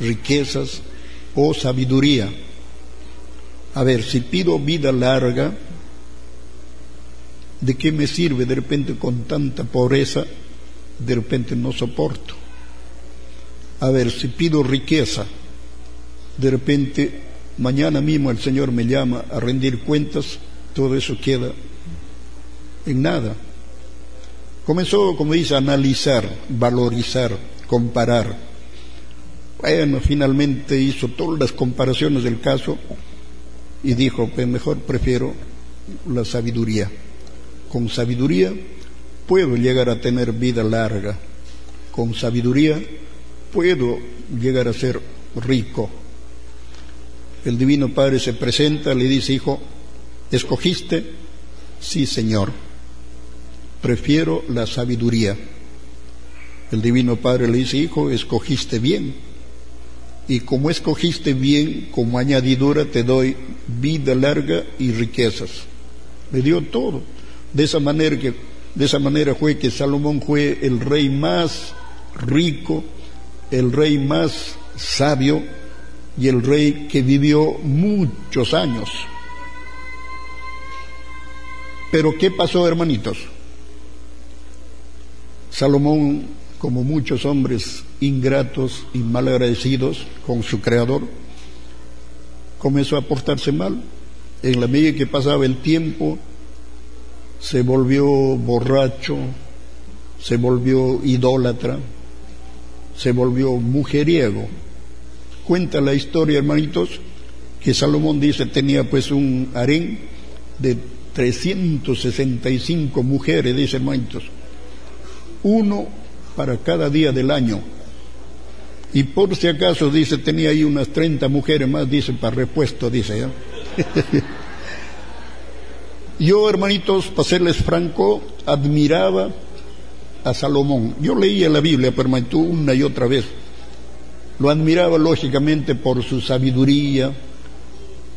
riquezas o sabiduría. A ver, si pido vida larga, ¿de qué me sirve de repente con tanta pobreza? De repente no soporto. A ver, si pido riqueza, de repente mañana mismo el Señor me llama a rendir cuentas, todo eso queda en nada. Comenzó, como dice, a analizar, valorizar, comparar. Finalmente hizo todas las comparaciones del caso y dijo, pues mejor prefiero la sabiduría. Con sabiduría puedo llegar a tener vida larga. Con sabiduría puedo llegar a ser rico. El Divino Padre se presenta, le dice, hijo, ¿escogiste? Sí, Señor. Prefiero la sabiduría. El Divino Padre le dice, hijo, escogiste bien. Y como escogiste bien, como añadidura te doy vida larga y riquezas. Le dio todo. De esa manera que, de esa manera fue que Salomón fue el rey más rico, el rey más sabio y el rey que vivió muchos años. Pero ¿qué pasó, hermanitos? Salomón, como muchos hombres ingratos y malagradecidos con su creador, comenzó a portarse mal. En la medida que pasaba el tiempo, se volvió borracho, se volvió idólatra, se volvió mujeriego. Cuenta la historia, hermanitos, que Salomón dice tenía pues un harén de 365 mujeres, dice hermanitos, uno para cada día del año. Y por si acaso, dice, tenía ahí unas 30 mujeres más, dice, para repuesto, dice. ¿ya? Yo, hermanitos, para serles franco, admiraba a Salomón. Yo leía la Biblia, hermanito, una y otra vez. Lo admiraba lógicamente por su sabiduría,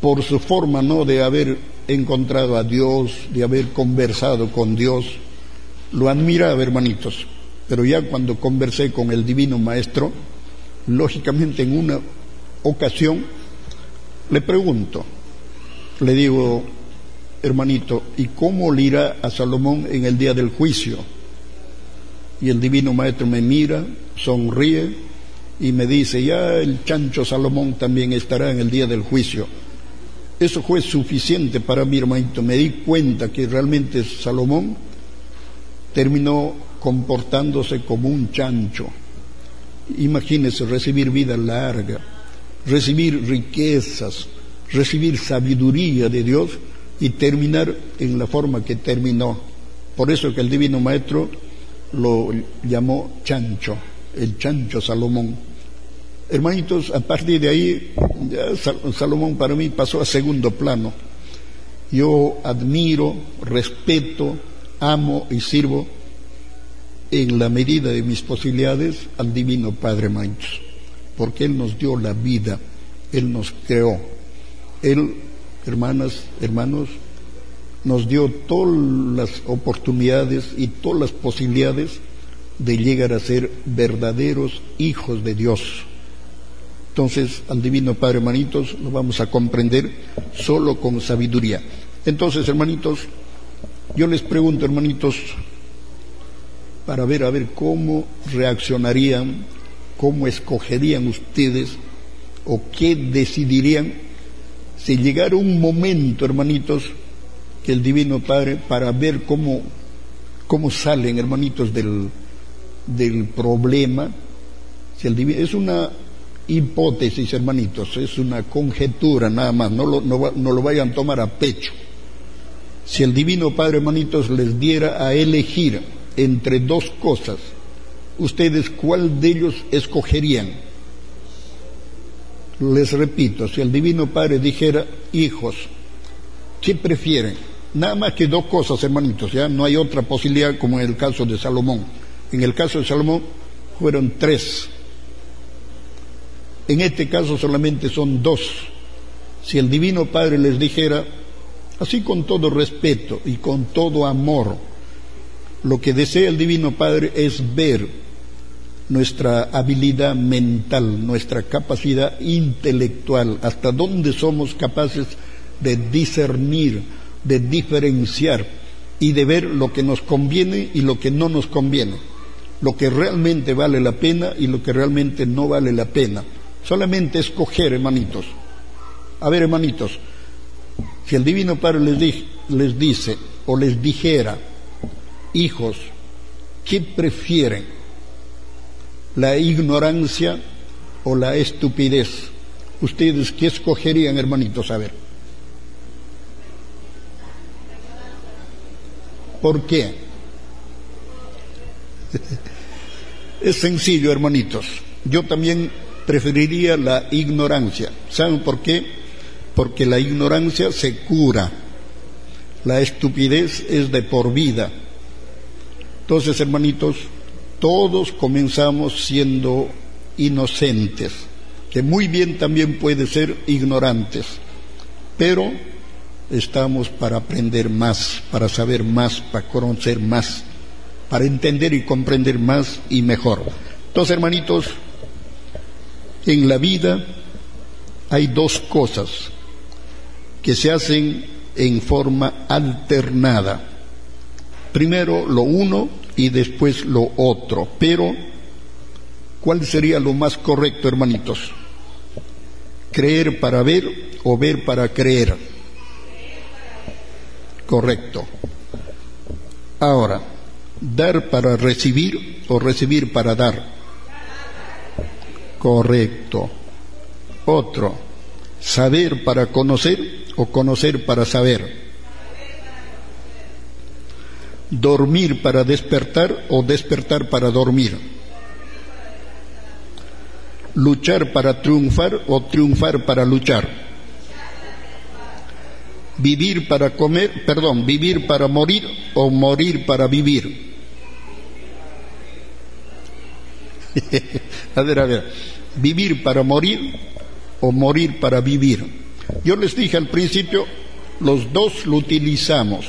por su forma, ¿no?, de haber encontrado a Dios, de haber conversado con Dios. Lo admiraba, hermanitos. Pero ya cuando conversé con el Divino Maestro, lógicamente en una ocasión le pregunto, le digo, hermanito, ¿y cómo le irá a Salomón en el día del juicio? Y el divino maestro me mira, sonríe y me dice, ya el chancho Salomón también estará en el día del juicio. Eso fue suficiente para mí, hermanito. Me di cuenta que realmente Salomón terminó comportándose como un chancho. Imagínese recibir vida larga, recibir riquezas, recibir sabiduría de Dios y terminar en la forma que terminó. Por eso que el Divino Maestro lo llamó chancho, el chancho Salomón. Hermanitos, a partir de ahí, Salomón para mí pasó a segundo plano. Yo admiro, respeto, amo y sirvo en la medida de mis posibilidades al Divino Padre hermanitos, porque Él nos dio la vida, Él nos creó, Él hermanas, hermanos, nos dio todas las oportunidades y todas las posibilidades de llegar a ser verdaderos hijos de Dios. Entonces, al Divino Padre, hermanitos, lo vamos a comprender solo con sabiduría. Entonces, hermanitos, yo les pregunto, hermanitos, para ver a ver cómo reaccionarían, cómo escogerían ustedes o qué decidirían si llegara un momento, hermanitos, que el Divino Padre, para ver cómo, cómo salen, hermanitos, del, del problema, es una hipótesis, hermanitos, es una conjetura nada más, no lo, no, no lo vayan a tomar a pecho. Si el Divino Padre, hermanitos, les diera a elegir entre dos cosas, ¿ustedes cuál de ellos escogerían? Les repito, si el Divino Padre dijera, hijos, ¿qué prefieren? Nada más que dos cosas, hermanitos, ya no hay otra posibilidad como en el caso de Salomón. En el caso de Salomón fueron tres. En este caso solamente son dos. Si el Divino Padre les dijera, así con todo respeto y con todo amor, lo que desea el Divino Padre es ver nuestra habilidad mental, nuestra capacidad intelectual, hasta dónde somos capaces de discernir, de diferenciar y de ver lo que nos conviene y lo que no nos conviene, lo que realmente vale la pena y lo que realmente no vale la pena. Solamente escoger, hermanitos. A ver, hermanitos, si el Divino Padre les, les dice o les dijera, hijos, ¿qué prefieren? ¿La ignorancia o la estupidez? ¿Ustedes qué escogerían, hermanitos? A ver. ¿Por qué? Es sencillo, hermanitos. Yo también preferiría la ignorancia. ¿Saben por qué? Porque la ignorancia se cura. La estupidez es de por vida. Entonces, hermanitos, todos comenzamos siendo inocentes, que muy bien también puede ser ignorantes, pero estamos para aprender más, para saber más, para conocer más, para entender y comprender más y mejor. Entonces, hermanitos, en la vida hay dos cosas que se hacen en forma alternada. Primero lo uno y después lo otro. Pero, ¿cuál sería lo más correcto, hermanitos? ¿Creer para ver o ver para creer? Correcto. Ahora, ¿dar para recibir o recibir para dar? Correcto. Otro, ¿saber para conocer o conocer para saber? Dormir para despertar o despertar para dormir, luchar para triunfar o triunfar para luchar, vivir para comer, perdón, vivir para morir o morir para vivir. a ver, a ver, vivir para morir o morir para vivir. Yo les dije al principio, los dos lo utilizamos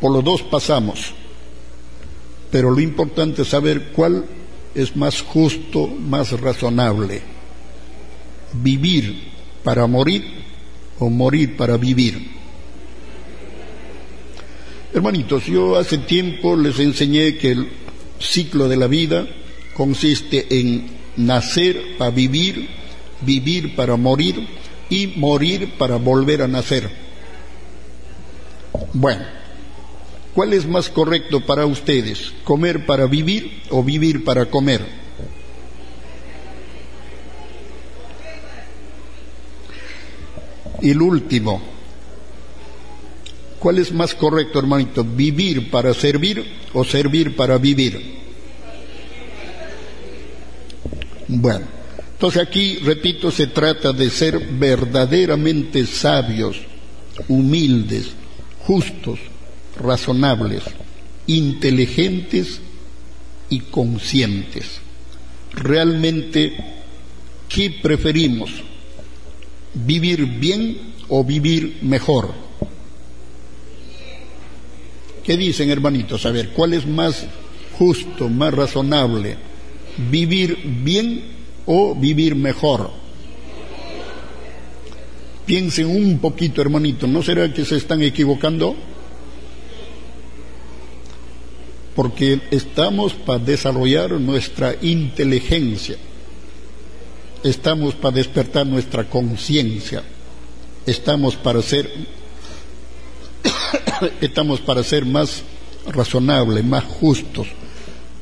por los dos pasamos. Pero lo importante es saber cuál es más justo, más razonable. Vivir para morir o morir para vivir. Hermanitos, yo hace tiempo les enseñé que el ciclo de la vida consiste en nacer para vivir, vivir para morir y morir para volver a nacer. Bueno, ¿Cuál es más correcto para ustedes? ¿Comer para vivir o vivir para comer? El último, ¿cuál es más correcto, hermanito? ¿Vivir para servir o servir para vivir? Bueno, entonces aquí, repito, se trata de ser verdaderamente sabios, humildes, justos, razonables, inteligentes y conscientes. Realmente, ¿qué preferimos? ¿Vivir bien o vivir mejor? ¿Qué dicen, hermanitos? A ver, ¿cuál es más justo, más razonable? ¿Vivir bien o vivir mejor? Piensen un poquito, hermanito, ¿no será que se están equivocando? Porque estamos para desarrollar nuestra inteligencia, estamos para despertar nuestra conciencia, estamos para ser estamos para ser más razonables, más justos.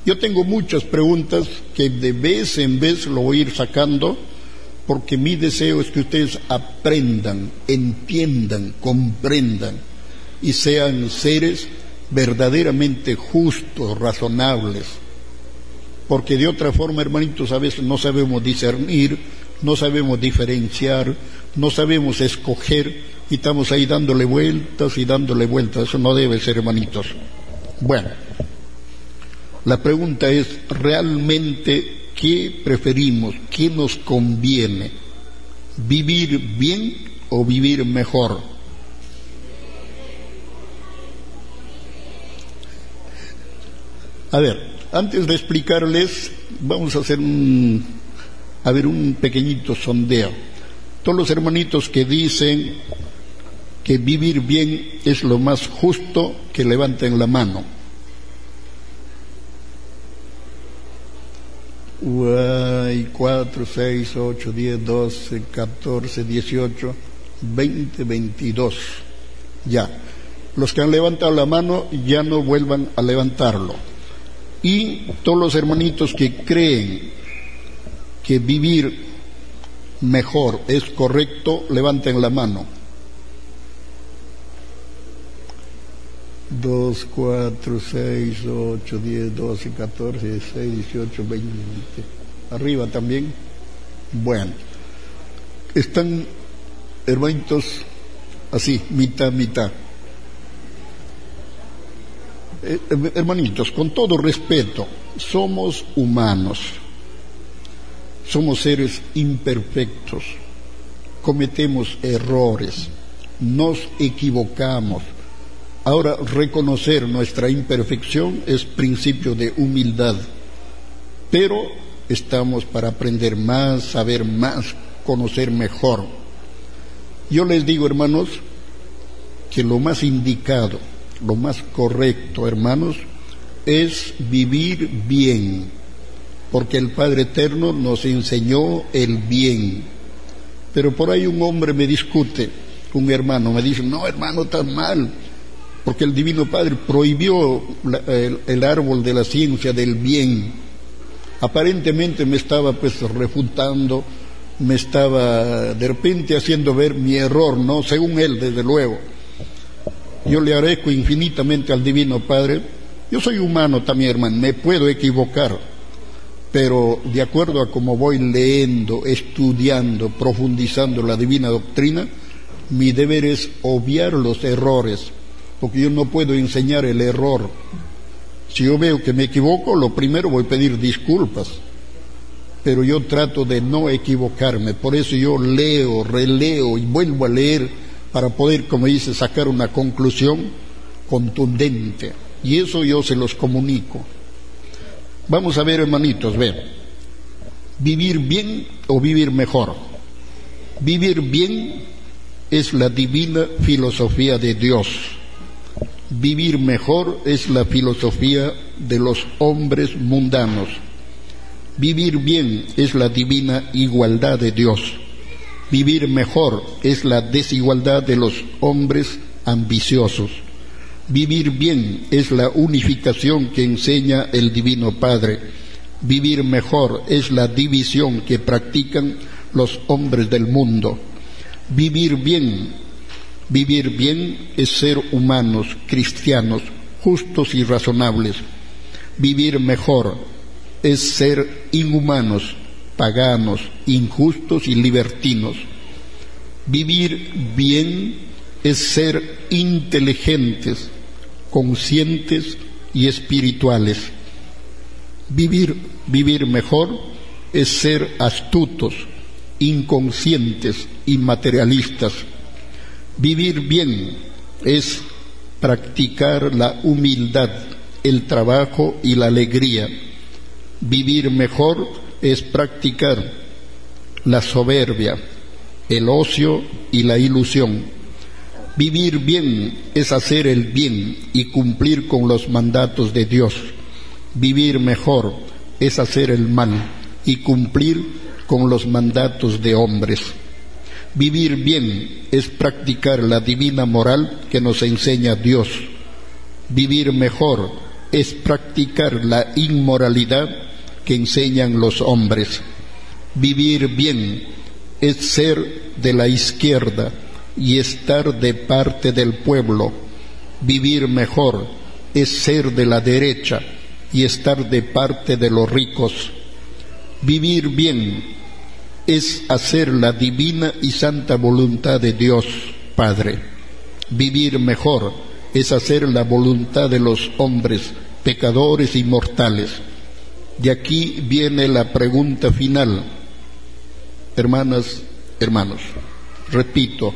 Yo tengo muchas preguntas que de vez en vez lo voy a ir sacando porque mi deseo es que ustedes aprendan, entiendan, comprendan y sean seres verdaderamente justos, razonables, porque de otra forma, hermanitos, a veces no sabemos discernir, no sabemos diferenciar, no sabemos escoger y estamos ahí dándole vueltas y dándole vueltas. Eso no debe ser, hermanitos. Bueno, la pregunta es, ¿realmente qué preferimos? ¿Qué nos conviene? ¿Vivir bien o vivir mejor? A ver, Antes de explicarles, vamos a hacer un, a ver, un pequeñito sondeo. Todos los hermanitos que dicen que vivir bien es lo más justo, que levanten la mano. Uy, 4, 6, 8, 10, 12, 14, 18, 20, 22. Ya. Los que han levantado la mano ya no vuelvan a levantarlo. Y todos los hermanitos que creen que vivir mejor es correcto, levanten la mano. Dos, cuatro, seis, ocho, diez, doce, catorce, dieciséis, dieciocho, veinte. Arriba también. Bueno, están hermanitos así, mitad, mitad. Eh, hermanitos, con todo respeto, somos humanos, somos seres imperfectos, cometemos errores, nos equivocamos. Ahora, reconocer nuestra imperfección es principio de humildad, pero estamos para aprender más, saber más, conocer mejor. Yo les digo, hermanos, que lo más indicado, lo más correcto, hermanos, es vivir bien, porque el Padre Eterno nos enseñó el bien. Pero por ahí un hombre me discute, un hermano me dice, no hermano, tan mal, porque el Divino Padre prohibió el, árbol de la ciencia del bien. Aparentemente me estaba pues refutando, me estaba de repente haciendo ver mi error, ¿no? Según él, desde luego. Yo le agradezco infinitamente al Divino Padre. Yo soy humano también, hermano, me puedo equivocar, pero de acuerdo a cómo voy leyendo, estudiando, profundizando la divina doctrina, mi deber es obviar los errores, porque yo no puedo enseñar el error. Si yo veo que me equivoco, lo primero voy a pedir disculpas, pero yo trato de no equivocarme, por eso yo leo, releo y vuelvo a leer para poder, como dice, sacar una conclusión contundente. Y eso yo se los comunico. Vamos a ver, hermanitos, ver. Vivir bien o vivir mejor. Vivir bien es la divina filosofía de Dios. Vivir mejor es la filosofía de los hombres mundanos. Vivir bien es la divina igualdad de Dios Vivir mejor es la desigualdad de los hombres ambiciosos. Vivir bien es la unificación que enseña el Divino Padre. Vivir mejor es la división que practican los hombres del mundo. Vivir bien, vivir bien es ser humanos, cristianos, justos y razonables. Vivir mejor es ser inhumanos, paganos, injustos y libertinos. Vivir bien es ser inteligentes, conscientes y espirituales. Vivir, vivir mejor es ser astutos, inconscientes y materialistas. Vivir bien es practicar la humildad, el trabajo y la alegría. Vivir mejor es practicar la soberbia, el ocio y la ilusión. Vivir bien es hacer el bien y cumplir con los mandatos de Dios. Vivir mejor es hacer el mal y cumplir con los mandatos de hombres. Vivir bien es practicar la divina moral que nos enseña Dios. Vivir mejor es practicar la inmoralidad que enseñan los hombres. Vivir bien es ser de la izquierda y estar de parte del pueblo. Vivir mejor es ser de la derecha y estar de parte de los ricos. Vivir bien es hacer la divina y santa voluntad de Dios Padre. Vivir mejor es hacer la voluntad de los hombres pecadores y mortales. De aquí viene la pregunta final. Hermanas, hermanos, repito,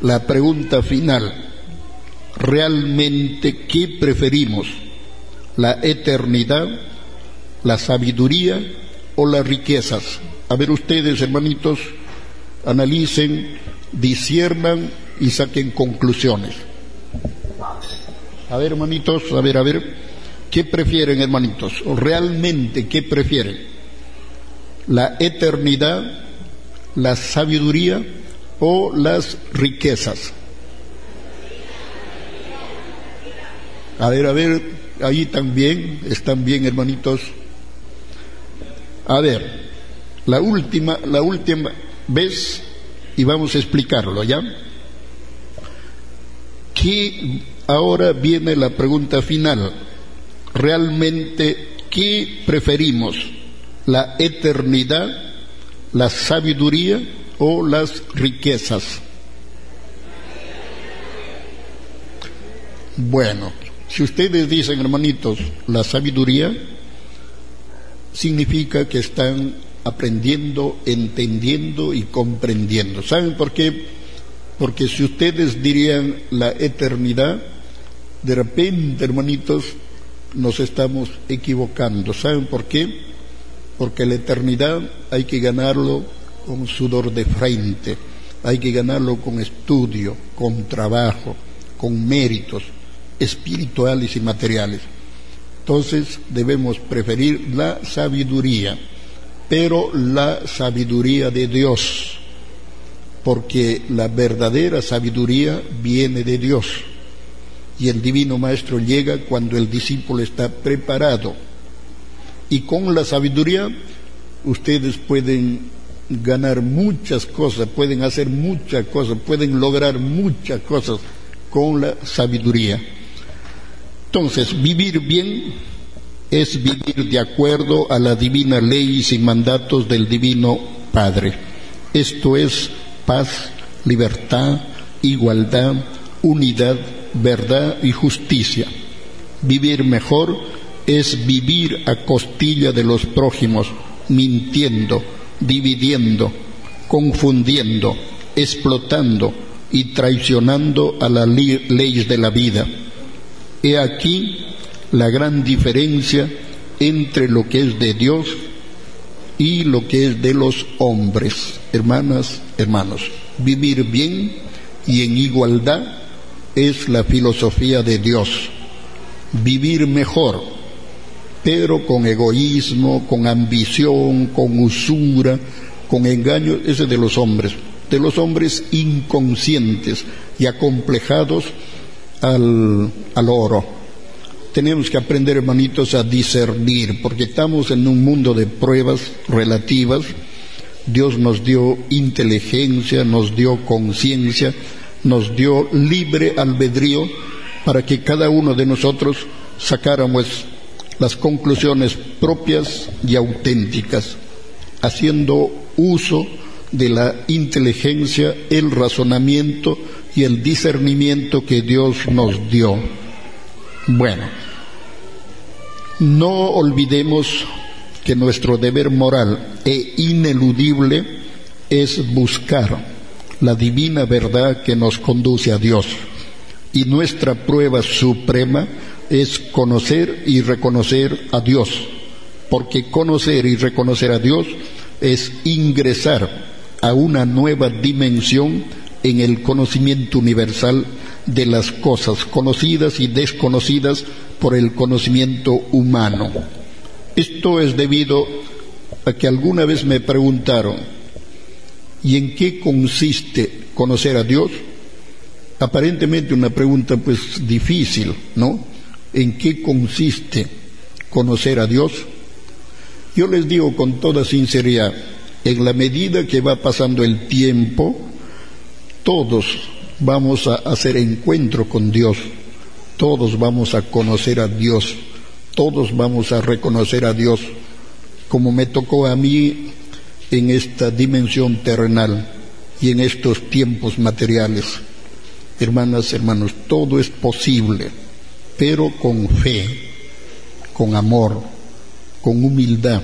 la pregunta final, ¿realmente qué preferimos? la eternidad, la sabiduría o las riquezas. A ver ustedes, hermanitos, analicen, disiernan y saquen conclusiones. A ver, hermanitos, a ver, a ver, ¿qué prefieren, hermanitos? ¿Realmente qué prefieren? ¿La eternidad, la sabiduría o las riquezas? A ver, a ver, ahí también, están bien, hermanitos. A ver, la última, la última vez, y vamos a explicarlo, ¿ya? Que ahora viene la pregunta final. ¿Realmente qué preferimos? ¿La eternidad, la sabiduría o las riquezas? Bueno, si ustedes dicen, hermanitos, la sabiduría, significa que están aprendiendo, entendiendo y comprendiendo. ¿Saben por qué? Porque si ustedes dirían la eternidad, de repente, hermanitos, nos estamos equivocando. ¿Saben por qué? Porque la eternidad hay que ganarlo con sudor de frente, hay que ganarlo con estudio, con trabajo, con méritos espirituales y materiales. Entonces debemos preferir la sabiduría, pero la sabiduría de Dios, porque la verdadera sabiduría viene de Dios. Y el divino maestro llega cuando el discípulo está preparado. Y con la sabiduría ustedes pueden ganar muchas cosas, pueden hacer muchas cosas, pueden lograr muchas cosas con la sabiduría. Entonces, vivir bien es vivir de acuerdo a la divina ley y mandatos del divino Padre. Esto es paz, libertad, igualdad, unidad, verdad y justicia. Vivir mejor es vivir a costilla de los prójimos, mintiendo, dividiendo, confundiendo, explotando y traicionando a las leyes de la vida He aquí la gran diferencia entre lo que es de Dios y lo que es de los hombres. Hermanas, hermanos, vivir bien y en igualdad es la filosofía de Dios. Vivir mejor, pero con egoísmo, con ambición, con usura, con engaño, ese de los hombres, de los hombres inconscientes y acomplejados al, al oro. Tenemos que aprender, hermanitos, a discernir, porque estamos en un mundo de pruebas relativas. Dios nos dio inteligencia, nos dio conciencia, nos dio libre albedrío para que cada uno de nosotros sacáramos las conclusiones propias y auténticas, haciendo uso de la inteligencia, el razonamiento, y el discernimiento que Dios nos dio. Bueno, no olvidemos que nuestro deber moral e ineludible es buscar la divina verdad que nos conduce a Dios. Y nuestra prueba suprema es conocer y reconocer a Dios, porque conocer y reconocer a Dios es ingresar a una nueva dimensión en el conocimiento universal de las cosas conocidas y desconocidas por el conocimiento humano. Esto es debido a que alguna vez me preguntaron, ¿y en qué consiste conocer a Dios? Aparentemente una pregunta pues difícil, ¿no? ¿En qué consiste conocer a Dios? Yo les digo con toda sinceridad, en la medida que va pasando el tiempo, todos vamos a hacer encuentro con Dios, todos vamos a conocer a Dios, todos vamos a reconocer a Dios, como me tocó a mí en esta dimensión terrenal y en estos tiempos materiales. Hermanas, hermanos, todo es posible, pero con fe, con amor, con humildad,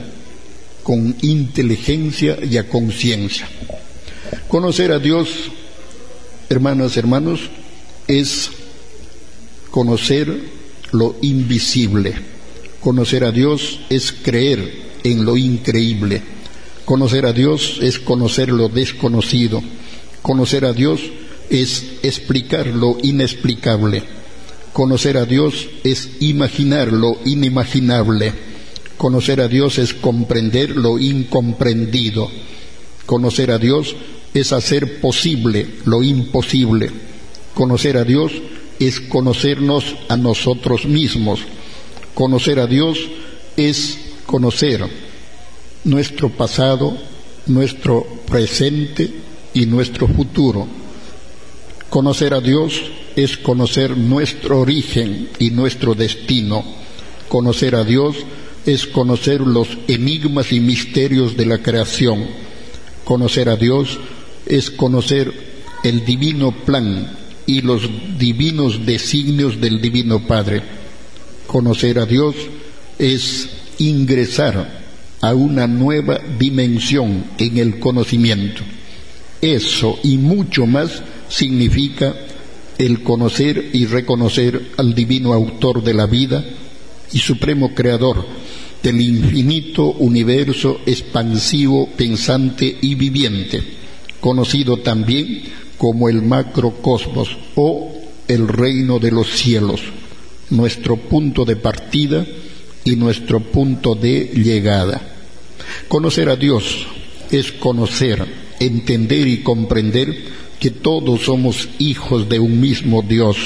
con inteligencia y a conciencia. Conocer a Dios hermanas, hermanos, es conocer lo invisible. Conocer a Dios es creer en lo increíble. Conocer a Dios es conocer lo desconocido. Conocer a Dios es explicar lo inexplicable. Conocer a Dios es imaginar lo inimaginable. Conocer a Dios es comprender lo incomprendido. Conocer a Dios es hacer posible lo imposible. Conocer a Dios es conocernos a nosotros mismos. Conocer a Dios es conocer nuestro pasado, nuestro presente y nuestro futuro. Conocer a Dios es conocer nuestro origen y nuestro destino. Conocer a Dios es conocer los enigmas y misterios de la creación. Conocer a Dios es conocer el divino plan y los divinos designios del Divino Padre. Conocer a Dios es ingresar a una nueva dimensión en el conocimiento. Eso y mucho más significa el conocer y reconocer al divino autor de la vida y supremo creador del infinito universo expansivo, pensante y viviente, conocido también como el macrocosmos o el reino de los cielos, nuestro punto de partida y nuestro punto de llegada. Conocer a Dios es conocer, entender y comprender que todos somos hijos de un mismo Dios,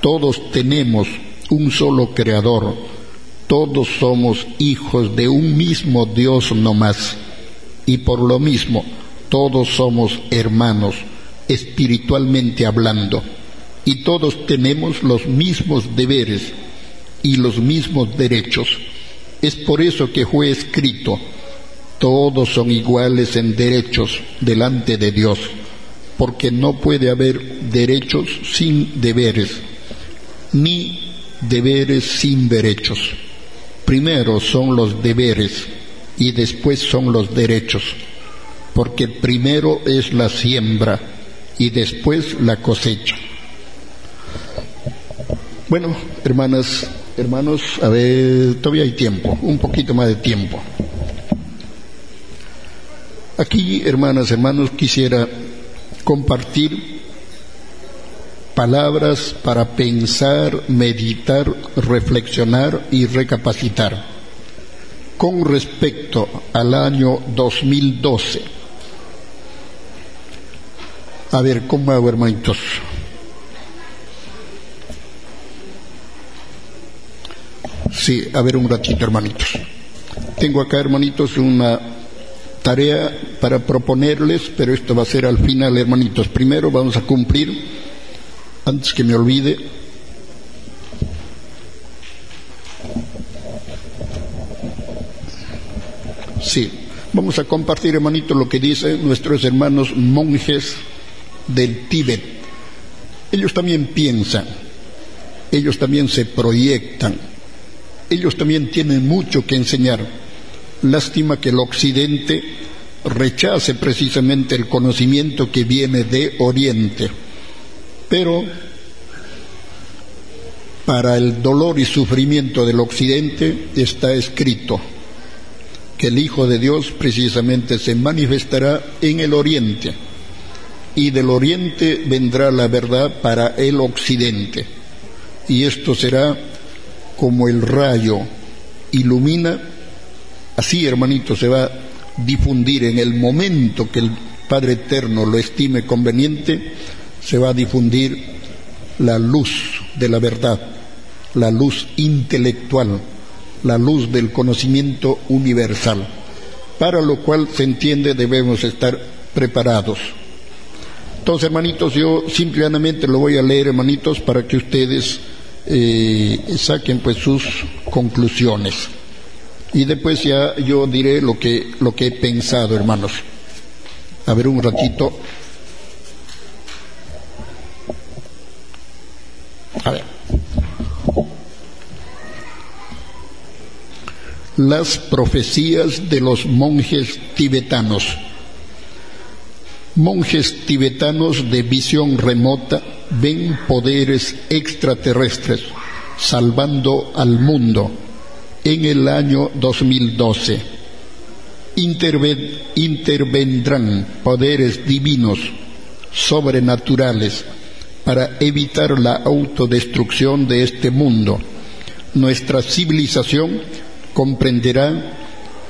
todos tenemos un solo creador, todos somos hijos de un mismo Dios no más, y por lo mismo todos somos hermanos, espiritualmente hablando, y todos tenemos los mismos deberes y los mismos derechos. Es por eso que fue escrito, todos son iguales en derechos delante de Dios, porque no puede haber derechos sin deberes, ni deberes sin derechos. Primero son los deberes y después son los derechos, porque primero es la siembra y después la cosecha. Bueno, hermanas, hermanos, a ver, todavía hay tiempo, un poquito más de tiempo. Aquí, hermanas, hermanos, quisiera compartir palabras para pensar, meditar, reflexionar y recapacitar con respecto al año 2012 a ver, ¿cómo hago, hermanitos? Sí, a ver un ratito, hermanitos. Tengo acá, hermanitos, una tarea para proponerles, pero esto va a ser al final, hermanitos. Primero vamos a cumplir, antes que me olvide, Sí, vamos a compartir, hermanitos, lo que dicen nuestros hermanos monjes del Tíbet. Ellos también piensan, ellos también se proyectan, ellos también tienen mucho que enseñar. Lástima que el Occidente rechace precisamente el conocimiento que viene de Oriente. Pero para el dolor y sufrimiento del Occidente está escrito que el Hijo de Dios precisamente se manifestará en el Oriente y del oriente vendrá la verdad para el occidente. Y esto será como el rayo ilumina, así hermanito se va a difundir en el momento que el Padre Eterno lo estime conveniente, se va a difundir la luz de la verdad, la luz intelectual, la luz del conocimiento universal, para lo cual se entiende debemos estar preparados. Entonces, hermanitos, yo simplemente lo voy a leer, hermanitos, para que ustedes eh, saquen pues sus conclusiones. Y después ya yo diré lo que, lo que he pensado, hermanos. A ver un ratito. A ver. Las profecías de los monjes tibetanos monjes tibetanos de visión remota ven poderes extraterrestres salvando al mundo, en el año 2012. intervendrán poderes divinos, sobrenaturales, para evitar la autodestrucción de este mundo. Nuestra civilización comprenderá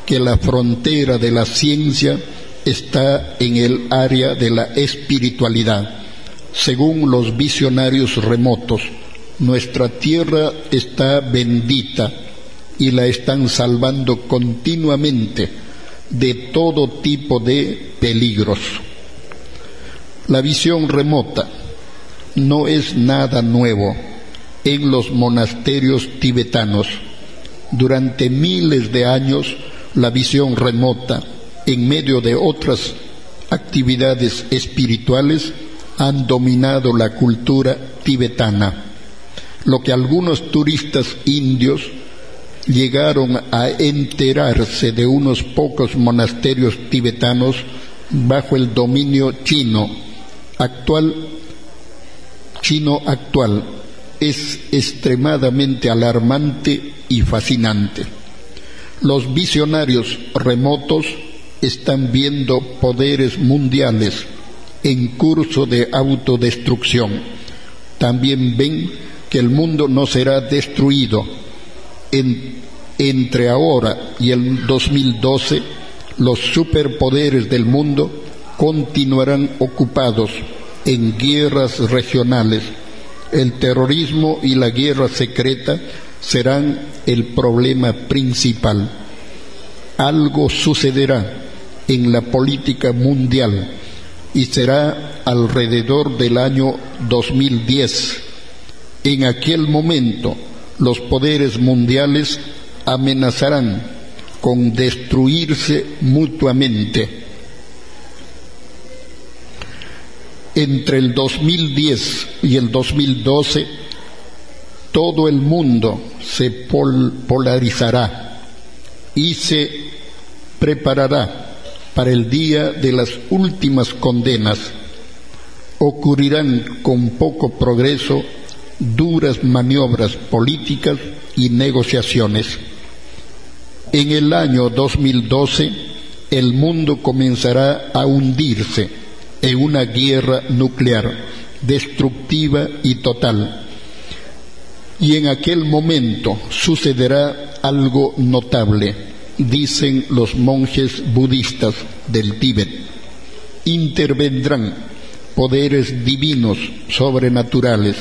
que la frontera de la ciencia está en el área de la espiritualidad. Según los visionarios remotos, nuestra tierra está bendita y la están salvando continuamente de todo tipo de peligros. La visión remota no es nada nuevo en los monasterios tibetanos. Durante miles de años, la visión remota, en medio de otras actividades espirituales, han dominado la cultura tibetana. Lo que algunos turistas indios llegaron a enterarse de unos pocos monasterios tibetanos bajo el dominio chino actual chino actual es extremadamente alarmante y fascinante. Los visionarios remotos están viendo poderes mundiales en curso de autodestrucción. También ven que el mundo no será destruido entre ahora y el 2012 los superpoderes del mundo continuarán ocupados en guerras regionales. El terrorismo y la guerra secreta serán el problema principal. Algo sucederá en la política mundial y será alrededor del año 2010. En aquel momento los poderes mundiales amenazarán con destruirse mutuamente. Entre el 2010 y el 2012, todo el mundo se polarizará y se preparará para el día de las últimas condenas. Ocurrirán con poco progreso duras maniobras políticas y negociaciones. En el año 2012, el mundo comenzará a hundirse en una guerra nuclear destructiva y total. Y en aquel momento sucederá algo notable, dicen los monjes budistas del Tíbet. Intervendrán poderes divinos sobrenaturales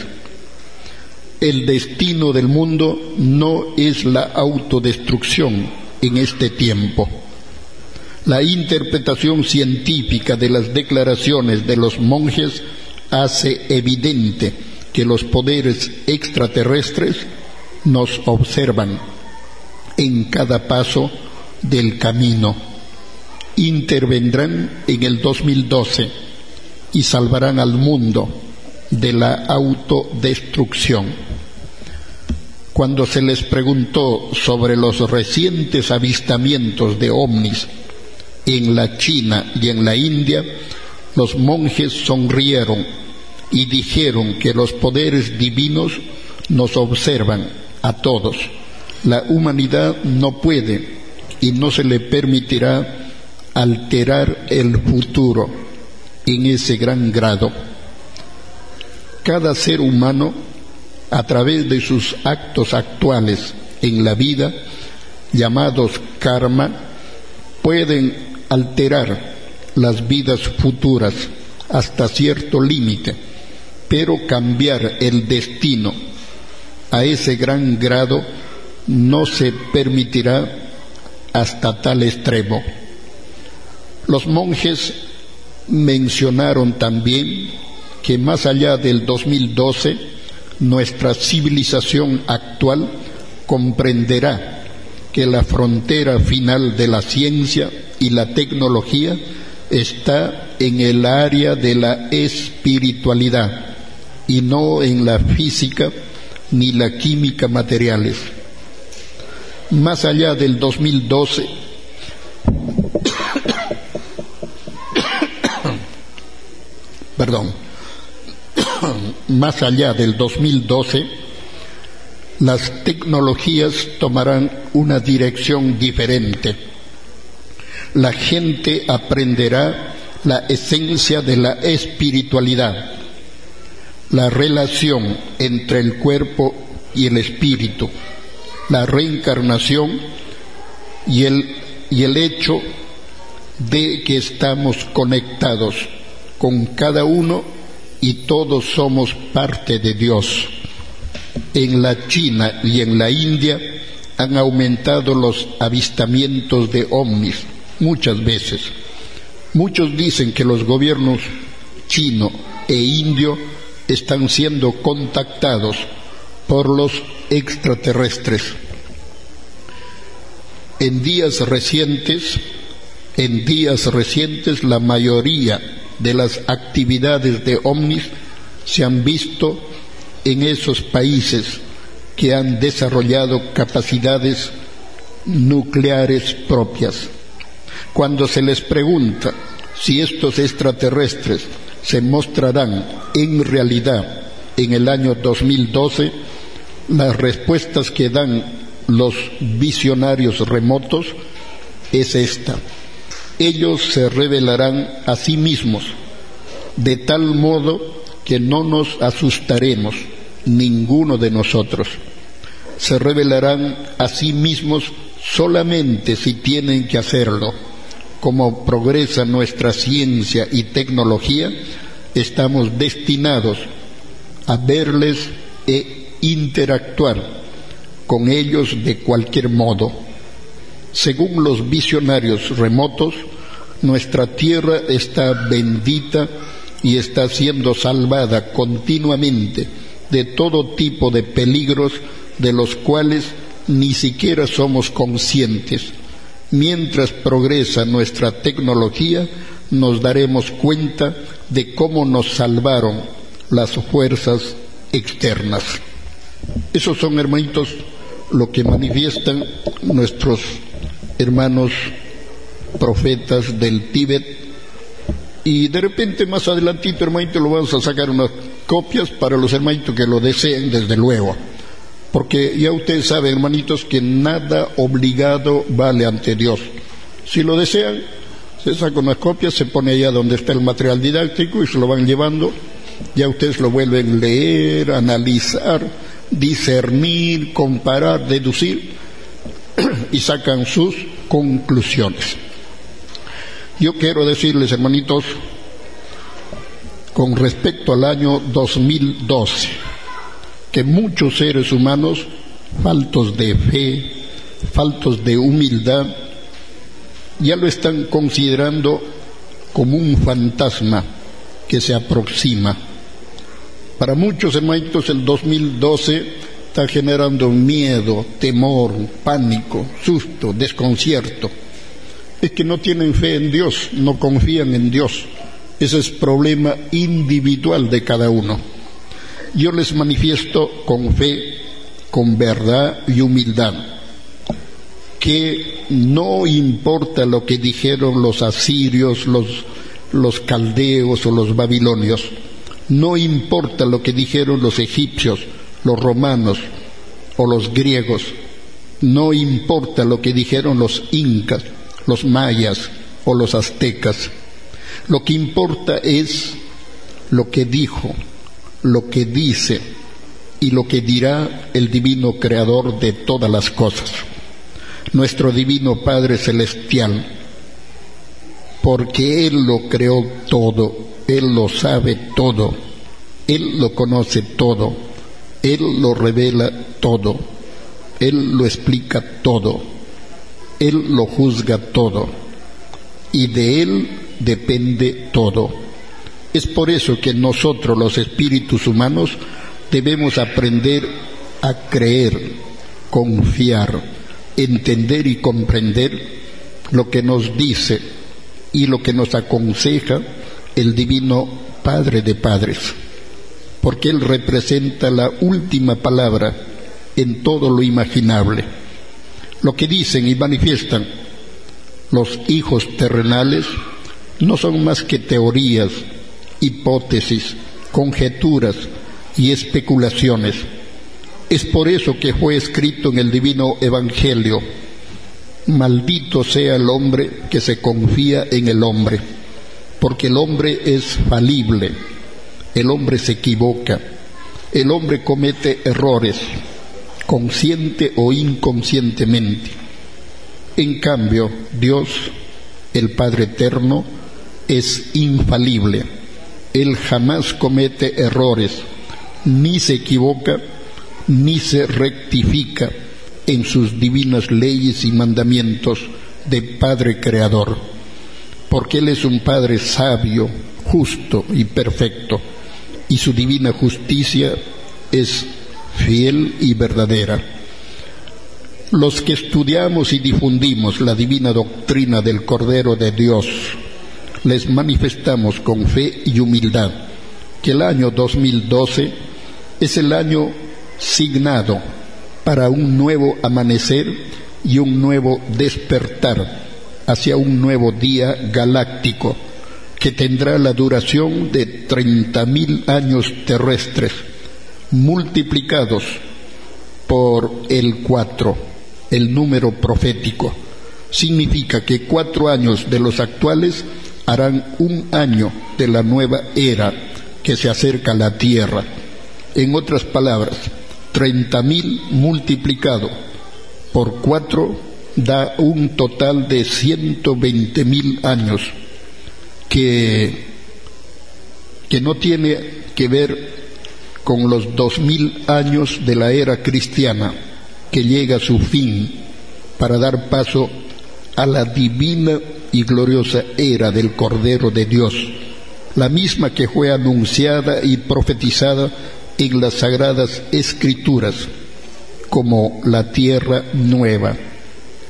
el destino del mundo no es la autodestrucción en este tiempo. La interpretación científica de las declaraciones de los monjes hace evidente que los poderes extraterrestres nos observan en cada paso del camino. Intervendrán en el 2012 y salvarán al mundo de la autodestrucción cuando se les preguntó sobre los recientes avistamientos de ovnis en la China y en la India, los monjes sonrieron y dijeron que los poderes divinos nos observan a todos. La humanidad no puede y no se le permitirá alterar el futuro en ese gran grado. Cada ser humano a través de sus actos actuales en la vida, llamados karma, pueden alterar las vidas futuras hasta cierto límite, pero cambiar el destino a ese gran grado no se permitirá hasta tal extremo. Los monjes mencionaron también que más allá del 2012 nuestra civilización actual comprenderá que la frontera final de la ciencia y la tecnología está en el área de la espiritualidad y no en la física ni la química materiales. Más allá del 2012, perdón, más allá del 2012, las tecnologías tomarán una dirección diferente. La gente aprenderá la esencia de la espiritualidad, la relación entre el cuerpo y el espíritu, la reencarnación y el, y el hecho de que estamos conectados con cada uno y todos somos parte de Dios. En la China y en la India han aumentado los avistamientos de ovnis muchas veces. Muchos dicen que los gobiernos chino e indio están siendo contactados por los extraterrestres. En días recientes, en días recientes la mayoría de las actividades de ovnis se han visto en esos países que han desarrollado capacidades nucleares propias. Cuando se les pregunta si estos extraterrestres se mostrarán en realidad en el año 2012, las respuestas que dan los visionarios remotos es esta. Ellos se revelarán a sí mismos, de tal modo que no nos asustaremos, ninguno de nosotros. Se revelarán a sí mismos solamente si tienen que hacerlo. Como progresa nuestra ciencia y tecnología, estamos destinados a verles e interactuar con ellos de cualquier modo. Según los visionarios remotos, nuestra tierra está bendita y está siendo salvada continuamente de todo tipo de peligros de los cuales ni siquiera somos conscientes. Mientras progresa nuestra tecnología, nos daremos cuenta de cómo nos salvaron las fuerzas externas. Esos son, hermanitos, lo que manifiestan nuestros hermanos profetas del Tíbet. Y de repente más adelantito, hermanito, lo vamos a sacar unas copias para los hermanitos que lo deseen, desde luego. Porque ya ustedes saben, hermanitos, que nada obligado vale ante Dios. Si lo desean, se saca unas copias, se pone allá donde está el material didáctico y se lo van llevando. Ya ustedes lo vuelven a leer, analizar, discernir, comparar, deducir y sacan sus conclusiones. Yo quiero decirles, hermanitos, con respecto al año 2012, que muchos seres humanos, faltos de fe, faltos de humildad, ya lo están considerando como un fantasma que se aproxima. Para muchos hermanitos el 2012 está generando miedo, temor, pánico, susto, desconcierto es que no tienen fe en Dios, no confían en Dios. Ese es problema individual de cada uno. Yo les manifiesto con fe, con verdad y humildad, que no importa lo que dijeron los asirios, los, los caldeos o los babilonios, no importa lo que dijeron los egipcios, los romanos o los griegos, no importa lo que dijeron los incas, los mayas o los aztecas. Lo que importa es lo que dijo, lo que dice y lo que dirá el divino creador de todas las cosas, nuestro divino Padre Celestial, porque Él lo creó todo, Él lo sabe todo, Él lo conoce todo, Él lo revela todo, Él lo explica todo. Él lo juzga todo. Y de Él depende todo. Es por eso que nosotros los espíritus humanos debemos aprender a creer, confiar, entender y comprender lo que nos dice y lo que nos aconseja el Divino Padre de Padres, porque Él representa la última palabra en todo lo imaginable lo que dicen y manifiestan los hijos terrenales no son más que teorías, hipótesis, conjeturas y especulaciones. Es por eso que fue escrito en el divino Evangelio, maldito sea el hombre que se confía en el hombre, porque el hombre es falible, el hombre se equivoca, el hombre comete errores, consciente o inconscientemente. En cambio, Dios, el Padre Eterno, es infalible. Él jamás comete errores, ni se equivoca, ni se rectifica en sus divinas leyes y mandamientos de Padre Creador, porque Él es un Padre sabio, justo y perfecto, y su divina justicia es fiel y verdadera. Los que estudiamos y difundimos la divina doctrina del Cordero de Dios, les manifestamos con fe y humildad que el año 2012 es el año signado para un nuevo amanecer y un nuevo despertar hacia un nuevo día galáctico que tendrá la duración de treinta mil años terrestres multiplicados por el cuatro, el número profético. Significa que cuatro años de los actuales harán un año de la nueva era que se acerca a la tierra. En otras palabras, treinta mil multiplicado por cuatro da un total de ciento veinte mil años que, que no tiene que ver con los dos mil años de la era cristiana que llega a su fin para dar paso a la divina y gloriosa era del Cordero de Dios, la misma que fue anunciada y profetizada en las sagradas escrituras como la tierra nueva,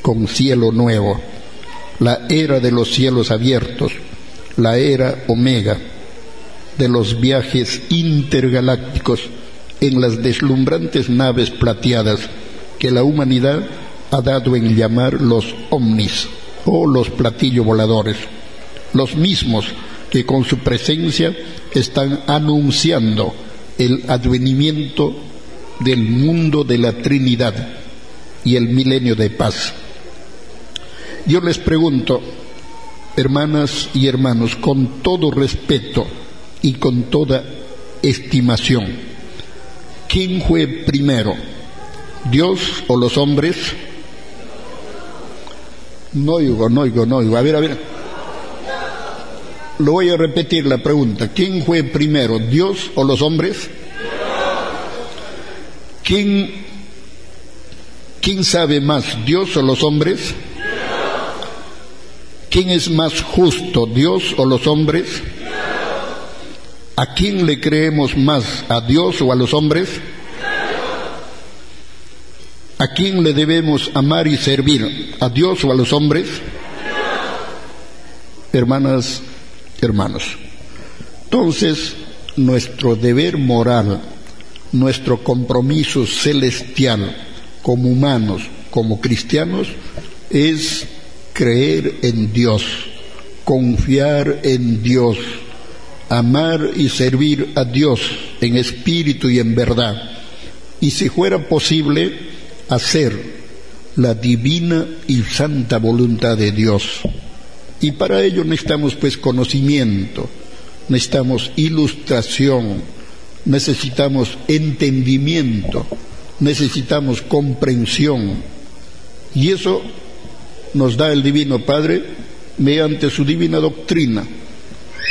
con cielo nuevo, la era de los cielos abiertos, la era omega, de los viajes intergalácticos en las deslumbrantes naves plateadas que la humanidad ha dado en llamar los ovnis o los platillos voladores, los mismos que con su presencia están anunciando el advenimiento del mundo de la Trinidad y el milenio de paz. Yo les pregunto, hermanas y hermanos, con todo respeto y con toda estimación, ¿quién fue primero, Dios o los hombres? No oigo, no oigo, no oigo. A ver, a ver. Lo voy a repetir la pregunta. ¿Quién fue primero, Dios o los hombres? ¿Quién, quién sabe más, Dios o los hombres? ¿Quién es más justo, Dios o los hombres? ¿A quién le creemos más, a Dios o a los hombres? ¿A quién le debemos amar y servir? ¿A Dios o a los hombres? Hermanas, hermanos. Entonces, nuestro deber moral, nuestro compromiso celestial como humanos, como cristianos, es creer en Dios, confiar en Dios, amar y servir a Dios en espíritu y en verdad. Y si fuera posible, hacer la divina y santa voluntad de Dios. Y para ello necesitamos pues conocimiento, necesitamos ilustración, necesitamos entendimiento, necesitamos comprensión. Y eso nos da el Divino Padre mediante su divina doctrina,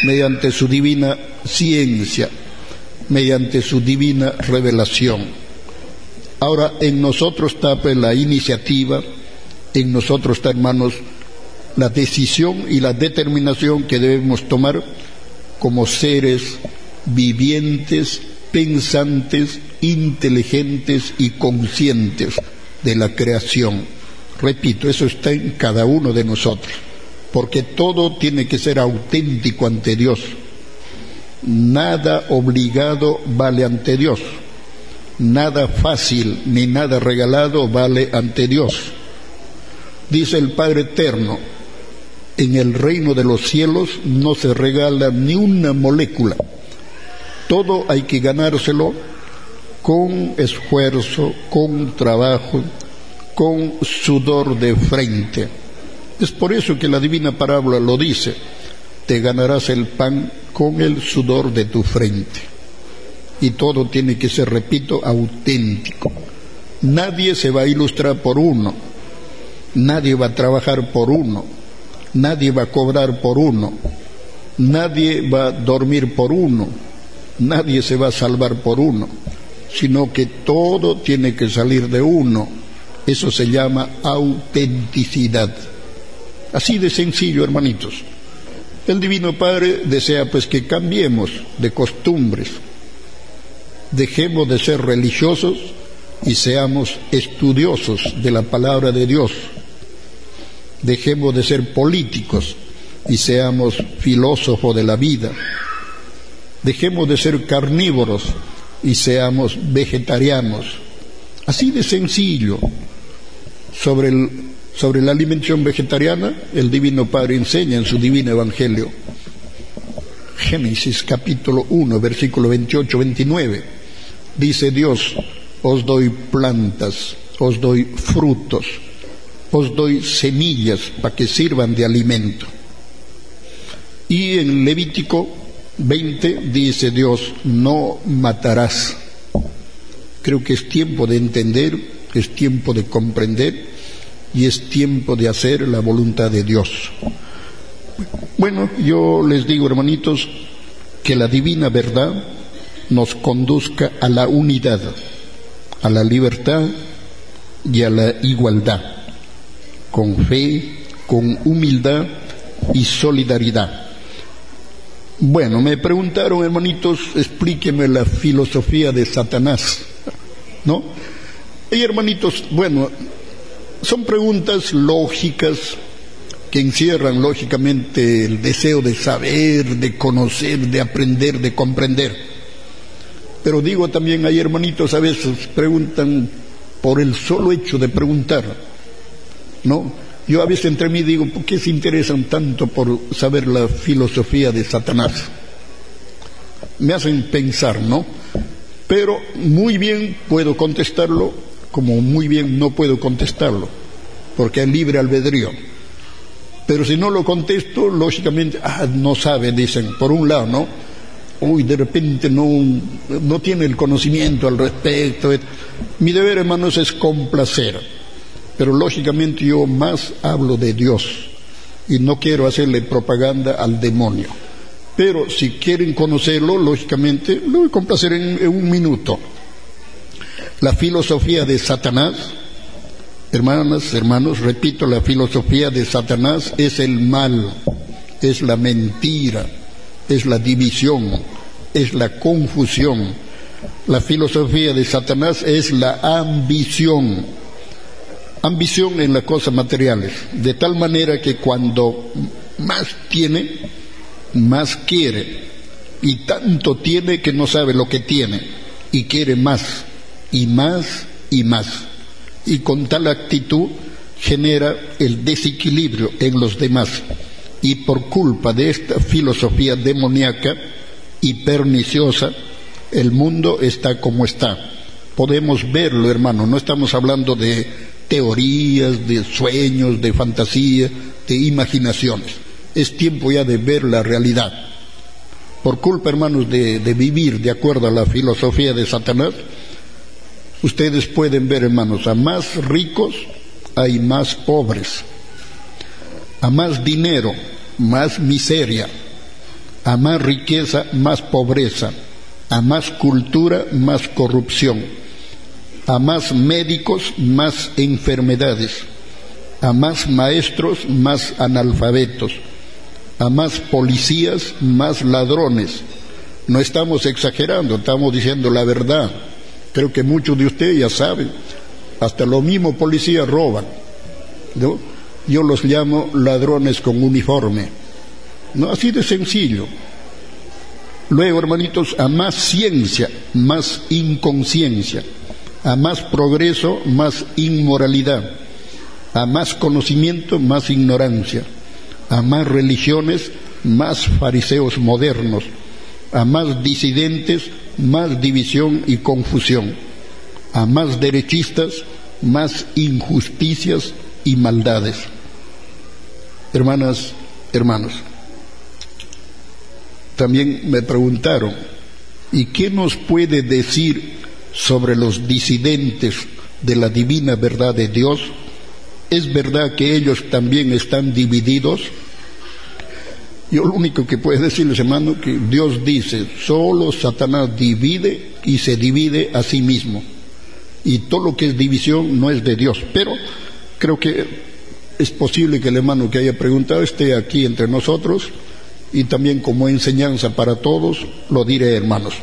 mediante su divina ciencia, mediante su divina revelación. Ahora en nosotros está pues, la iniciativa, en nosotros está, hermanos, la decisión y la determinación que debemos tomar como seres vivientes, pensantes, inteligentes y conscientes de la creación. Repito, eso está en cada uno de nosotros, porque todo tiene que ser auténtico ante Dios. Nada obligado vale ante Dios nada fácil ni nada regalado vale ante Dios. Dice el Padre Eterno, en el reino de los cielos no se regala ni una molécula. Todo hay que ganárselo con esfuerzo, con trabajo, con sudor de frente. Es por eso que la divina parábola lo dice, te ganarás el pan con el sudor de tu frente. Y todo tiene que ser, repito, auténtico. Nadie se va a ilustrar por uno, nadie va a trabajar por uno, nadie va a cobrar por uno, nadie va a dormir por uno, nadie se va a salvar por uno, sino que todo tiene que salir de uno. Eso se llama autenticidad. Así de sencillo, hermanitos. El Divino Padre desea pues que cambiemos de costumbres, dejemos de ser religiosos y seamos estudiosos de la palabra de Dios. Dejemos de ser políticos y seamos filósofos de la vida. Dejemos de ser carnívoros y seamos vegetarianos. Así de sencillo. Sobre, el, sobre la alimentación vegetariana, el Divino Padre enseña en su Divino Evangelio. Génesis capítulo 1, versículo 28-29. Dice Dios, os doy plantas, os doy frutos, os doy semillas para que sirvan de alimento. Y en Levítico 20 dice Dios, no matarás. Creo que es tiempo de entender, es tiempo de comprender y es tiempo de hacer la voluntad de Dios. Bueno, yo les digo, hermanitos, que la divina verdad nos conduzca a la unidad a la libertad y a la igualdad, con fe, con humildad y solidaridad. Bueno, me preguntaron, hermanitos, explíqueme la filosofía de Satanás, ¿no? Y hermanitos, bueno, son preguntas lógicas que encierran lógicamente el deseo de saber, de conocer, de aprender, de comprender. Pero digo también, hay hermanitos a veces preguntan por el solo hecho de preguntar, ¿no? Yo a veces entre mí digo, ¿por qué se interesan tanto por saber la filosofía de Satanás? Me hacen pensar, ¿no? Pero muy bien puedo contestarlo, como muy bien no puedo contestarlo, porque es libre albedrío. Pero si no lo contesto, lógicamente, ah, no sabe, dicen, por un lado, ¿no? uy, de repente no, no tiene el conocimiento al respecto. Mi deber, hermanos, es complacer, pero lógicamente yo más hablo de Dios y no quiero hacerle propaganda al demonio. Pero si quieren conocerlo, lógicamente, lo voy a complacer en, en un minuto. La filosofía de Satanás, hermanas, hermanos, repito, la filosofía de Satanás es el mal, es la mentira es la división, es la confusión. La filosofía de Satanás es la ambición. Ambición en las cosas materiales, de tal manera que cuando más tiene, más quiere. Y tanto tiene que no sabe lo que tiene. Y quiere más, y más, y más. Y con tal actitud genera el desequilibrio en los demás y por culpa de esta filosofía demoníaca y perniciosa, el mundo está como está. Podemos verlo, hermano, no estamos hablando de teorías, de sueños, de fantasía, de imaginaciones. Es tiempo ya de ver la realidad. Por culpa, hermanos, de, de vivir de acuerdo a la filosofía de Satanás, ustedes pueden ver, hermanos, a más ricos hay más pobres, a más dinero más miseria, a más riqueza, más pobreza, a más cultura, más corrupción, a más médicos, más enfermedades, a más maestros, más analfabetos, a más policías, más ladrones. No estamos exagerando, estamos diciendo la verdad. Creo que muchos de ustedes ya saben, hasta los mismos policías roban. ¿no? yo los llamo ladrones con uniforme. No, así de sencillo. Luego, hermanitos, a más ciencia, más inconsciencia, a más progreso, más inmoralidad, a más conocimiento, más ignorancia, a más religiones, más fariseos modernos, A más disidentes, más división y confusión. A más derechistas, más injusticias y maldades. Hermanas, hermanos, también me preguntaron, ¿y qué nos puede decir sobre los disidentes de la divina verdad de Dios? ¿Es verdad que ellos también están divididos? Yo lo único que puedo decirles, hermano, que Dios dice, solo Satanás divide y se divide a sí mismo. Y todo lo que es división no es de Dios. Pero creo que es posible que el hermano que haya preguntado esté aquí entre nosotros y también como enseñanza para todos, lo diré, hermanos.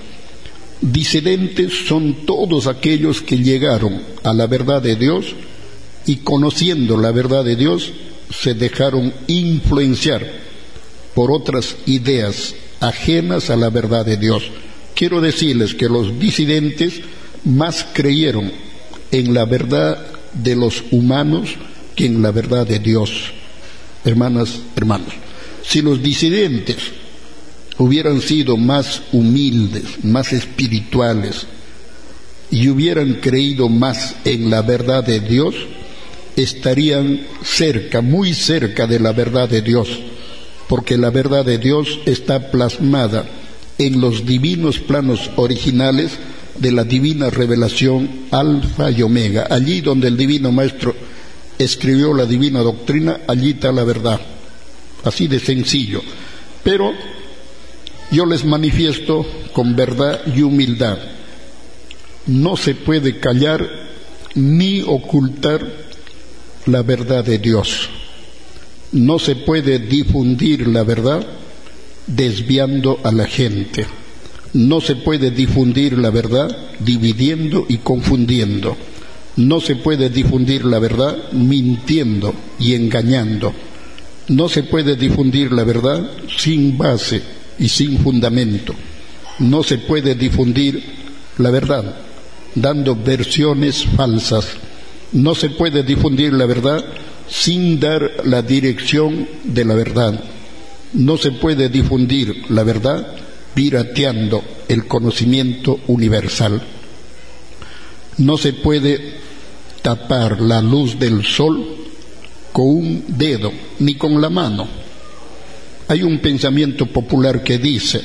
Disidentes son todos aquellos que llegaron a la verdad de Dios y conociendo la verdad de Dios se dejaron influenciar por otras ideas ajenas a la verdad de Dios. Quiero decirles que los disidentes más creyeron en la verdad de los humanos que en la verdad de Dios. Hermanas, hermanos, si los disidentes hubieran sido más humildes, más espirituales y hubieran creído más en la verdad de Dios, estarían cerca, muy cerca de la verdad de Dios, porque la verdad de Dios está plasmada en los divinos planos originales de la divina revelación alfa y omega. Allí donde el divino maestro escribió la divina doctrina, allí está la verdad. Así de sencillo. Pero yo les manifiesto con verdad y humildad. No se puede callar ni ocultar la verdad de Dios. No se puede difundir la verdad desviando a la gente. No se puede difundir la verdad dividiendo y confundiendo. No se puede difundir la verdad mintiendo y engañando. No se puede difundir la verdad sin base y sin fundamento. No se puede difundir la verdad dando versiones falsas no se puede difundir la verdad sin dar la dirección de la verdad. No se puede difundir la verdad pirateando el conocimiento universal. No se puede tapar la luz del sol con un dedo ni con la mano. Hay un pensamiento popular que dice,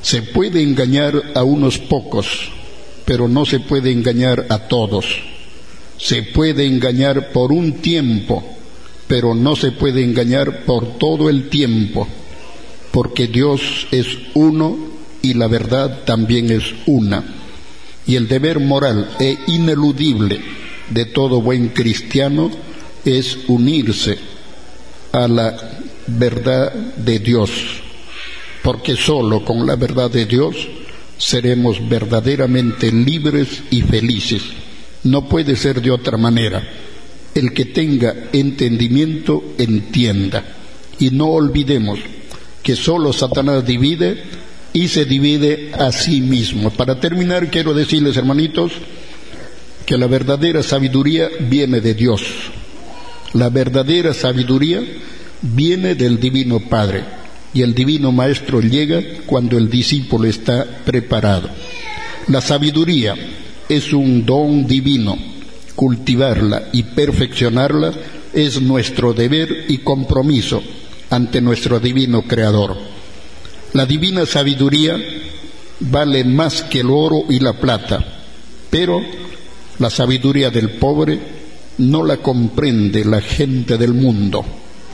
se puede engañar a unos pocos, pero no se puede engañar a todos. Se puede engañar por un tiempo, pero no se puede engañar por todo el tiempo, porque Dios es uno y la verdad también es una. Y el deber moral e ineludible de todo buen cristiano es unirse a la verdad de Dios, porque solo con la verdad de Dios seremos verdaderamente libres y felices. No puede ser de otra manera. El que tenga entendimiento entienda. Y no olvidemos que solo Satanás divide y se divide a sí mismo. Para terminar, quiero decirles, hermanitos, que la verdadera sabiduría viene de Dios. La verdadera sabiduría viene del Divino Padre y el divino maestro llega cuando el discípulo está preparado. La sabiduría es un don divino. Cultivarla y perfeccionarla es nuestro deber y compromiso ante nuestro divino Creador. La divina sabiduría vale más que el oro y la plata, pero la sabiduría del pobre no la comprende la gente del mundo.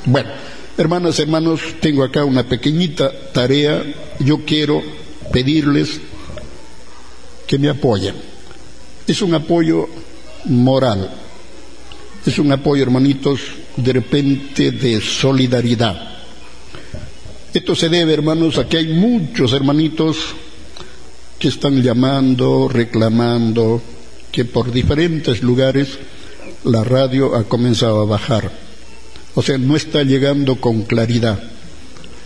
Bueno, Hermanas, hermanos, tengo acá una pequeñita tarea. Yo quiero pedirles que me apoyen. Es un apoyo moral. Es un apoyo, hermanitos, de repente de solidaridad. Esto se debe, hermanos, a que hay muchos hermanitos que están llamando, reclamando, que por diferentes lugares la radio ha comenzado a bajar o sea, no está llegando con claridad,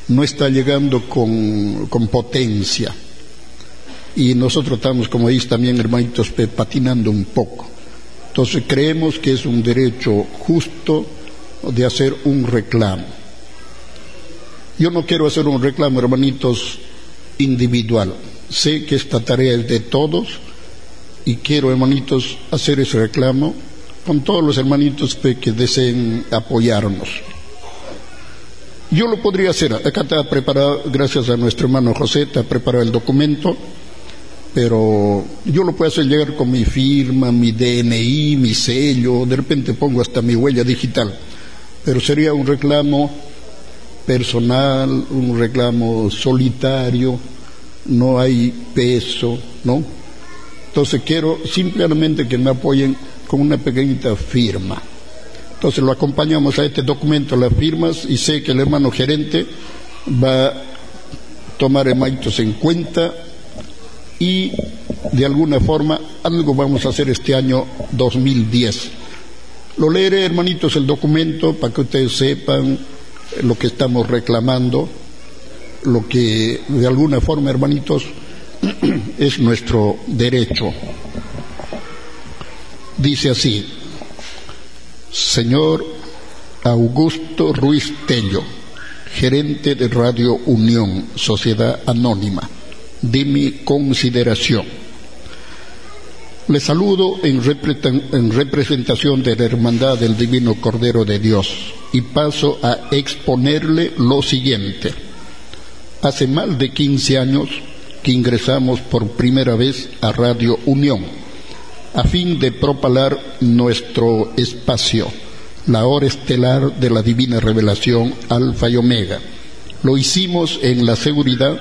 no está llegando con, potencia. Y nosotros estamos, como dice también hermanitos, patinando un poco. Entonces creemos que es un derecho justo de hacer un reclamo. Yo no quiero hacer un reclamo, hermanitos, individual. Sé que esta tarea es de todos y quiero, hermanitos, hacer ese reclamo con todos los hermanitos que deseen apoyarnos. Yo lo podría hacer. Acá está preparado, gracias a nuestro hermano José, está preparado el documento, pero yo lo puedo hacer llegar con mi firma, mi DNI, mi sello, de repente pongo hasta mi huella digital. Pero sería un reclamo personal, un reclamo solitario, no hay peso, ¿no? Entonces quiero simplemente que me apoyen con una pequeñita firma. Entonces lo acompañamos a este documento, las firmas, y sé que el hermano gerente va a tomar hermanitos en cuenta y de alguna forma algo vamos a hacer este año 2010. Lo leeré, hermanitos, el documento para que ustedes sepan lo que estamos reclamando, lo que de alguna forma, hermanitos, es nuestro derecho. Dice así, Señor Augusto Ruiz Tello, gerente de Radio Unión, Sociedad Anónima, de mi consideración. Le saludo en, representación de la Hermandad del Divino Cordero de Dios y paso a exponerle lo siguiente. Hace más de 15 años que ingresamos por primera vez a Radio Unión a fin de propalar nuestro espacio, la hora estelar de la divina revelación Alfa y Omega. Lo hicimos en la seguridad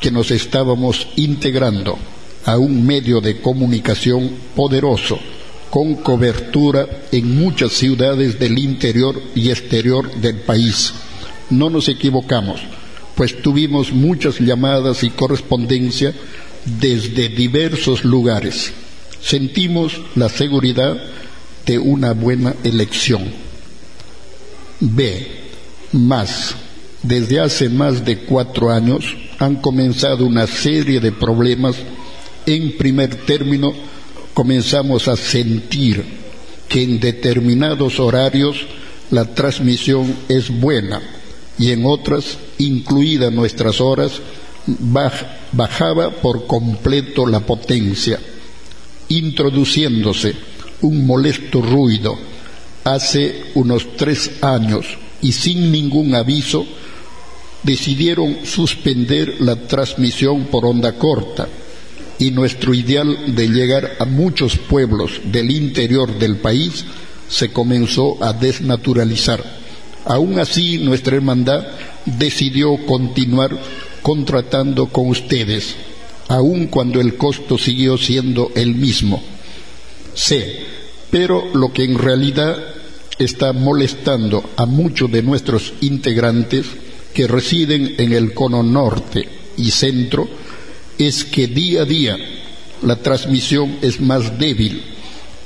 que nos estábamos integrando a un medio de comunicación poderoso, con cobertura en muchas ciudades del interior y exterior del país. No nos equivocamos, pues tuvimos muchas llamadas y correspondencia desde diversos lugares sentimos la seguridad de una buena elección. B. Más. Desde hace más de cuatro años han comenzado una serie de problemas. En primer término, comenzamos a sentir que en determinados horarios la transmisión es buena y en otras, incluidas nuestras horas, bajaba por completo la potencia introduciéndose un molesto ruido hace unos tres años y sin ningún aviso decidieron suspender la transmisión por onda corta y nuestro ideal de llegar a muchos pueblos del interior del país se comenzó a desnaturalizar. Aún así, nuestra hermandad decidió continuar contratando con ustedes aun cuando el costo siguió siendo el mismo. C. Pero lo que en realidad está molestando a muchos de nuestros integrantes que residen en el cono norte y centro es que día a día la transmisión es más débil.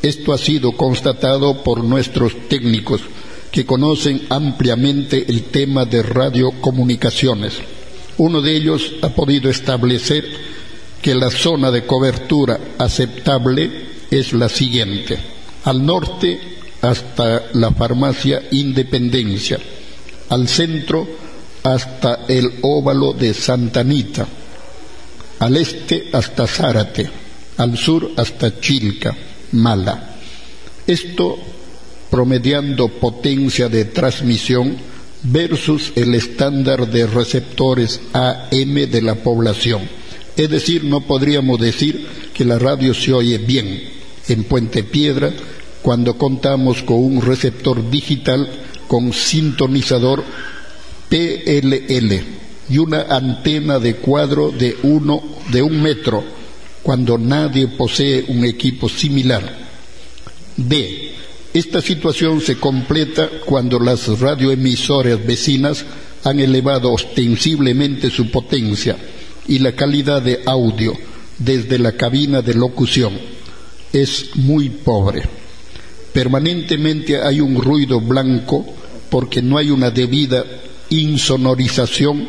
Esto ha sido constatado por nuestros técnicos que conocen ampliamente el tema de radiocomunicaciones. Uno de ellos ha podido establecer que la zona de cobertura aceptable es la siguiente. Al norte hasta la farmacia Independencia, al centro hasta el óvalo de Santanita, al este hasta Zárate, al sur hasta Chilca, Mala. Esto promediando potencia de transmisión versus el estándar de receptores AM de la población es decir, no podríamos decir que la radio se oye bien en Puente Piedra cuando contamos con un receptor digital con sintonizador PLL y una antena de cuadro de uno de un metro cuando nadie posee un equipo similar. B. Esta situación se completa cuando las radioemisoras vecinas han elevado ostensiblemente su potencia y la calidad de audio desde la cabina de locución es muy pobre. Permanentemente hay un ruido blanco porque no hay una debida insonorización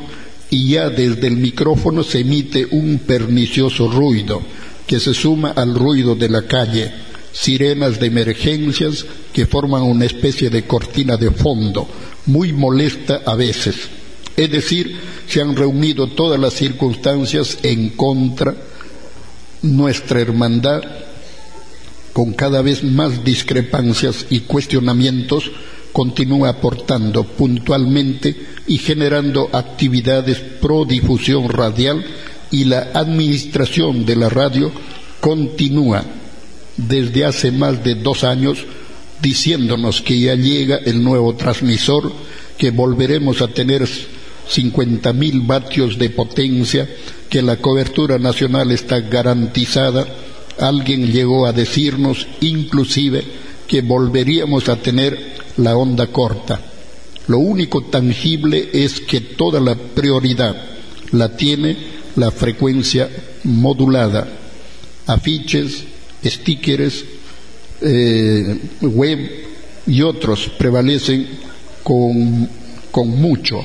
y ya desde el micrófono se emite un pernicioso ruido que se suma al ruido de la calle, sirenas de emergencias que forman una especie de cortina de fondo, muy molesta a veces. Es decir, se han reunido todas las circunstancias en contra nuestra hermandad con cada vez más discrepancias y cuestionamientos, continúa aportando puntualmente y generando actividades pro difusión radial y la administración de la radio continúa desde hace más de dos años diciéndonos que ya llega el nuevo transmisor, que volveremos a tener 50.000 vatios de potencia, que la cobertura nacional está garantizada. Alguien llegó a decirnos inclusive que volveríamos a tener la onda corta. Lo único tangible es que toda la prioridad la tiene la frecuencia modulada. Afiches, stickers, eh, web y otros prevalecen con, con mucho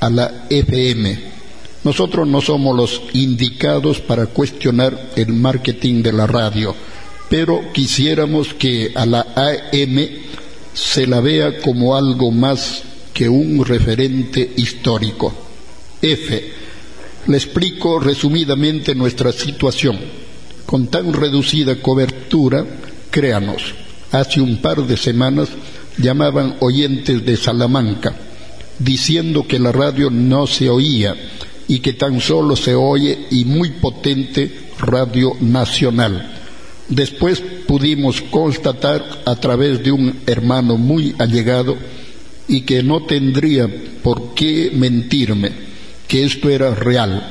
a la FM. Nosotros no somos los indicados para cuestionar el marketing de la radio, pero quisiéramos que a la AM se la vea como algo más que un referente histórico. F. Le explico resumidamente nuestra situación. Con tan reducida cobertura, créanos, hace un par de semanas llamaban oyentes de Salamanca diciendo que la radio no se oía y que tan solo se oye y muy potente radio nacional. Después pudimos constatar a través de un hermano muy allegado y que no tendría por qué mentirme, que esto era real.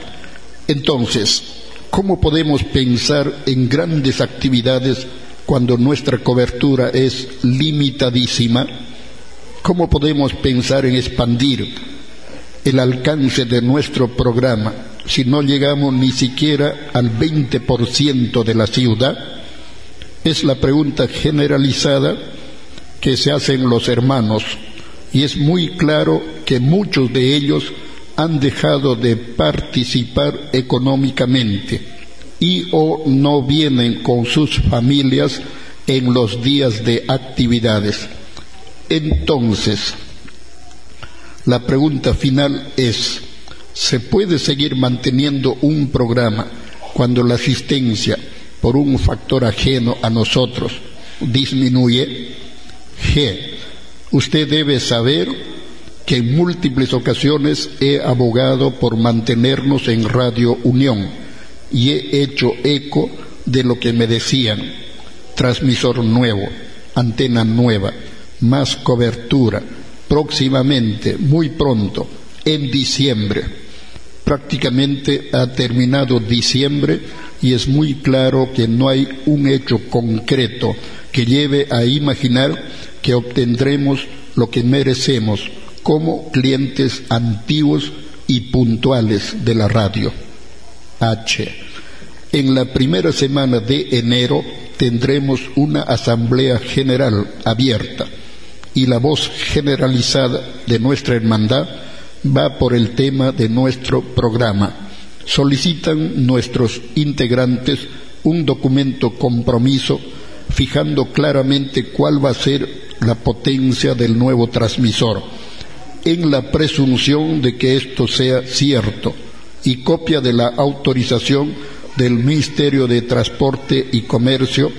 Entonces, ¿cómo podemos pensar en grandes actividades cuando nuestra cobertura es limitadísima? ¿Cómo podemos pensar en expandir el alcance de nuestro programa si no llegamos ni siquiera al 20% de la ciudad? Es la pregunta generalizada que se hacen los hermanos y es muy claro que muchos de ellos han dejado de participar económicamente y o no vienen con sus familias en los días de actividades. Entonces, la pregunta final es, ¿se puede seguir manteniendo un programa cuando la asistencia por un factor ajeno a nosotros disminuye? G. Usted debe saber que en múltiples ocasiones he abogado por mantenernos en Radio Unión y he hecho eco de lo que me decían. Transmisor nuevo, antena nueva, más cobertura, próximamente, muy pronto, en diciembre. Prácticamente ha terminado diciembre y es muy claro que no hay un hecho concreto que lleve a imaginar que obtendremos lo que merecemos como clientes antiguos y puntuales de la radio. H. En la primera semana de enero tendremos una asamblea general abierta y la voz generalizada de nuestra hermandad va por el tema de nuestro programa. Solicitan nuestros integrantes un documento compromiso fijando claramente cuál va a ser la potencia del nuevo transmisor en la presunción de que esto sea cierto y copia de la autorización del Ministerio de Transporte y Comercio,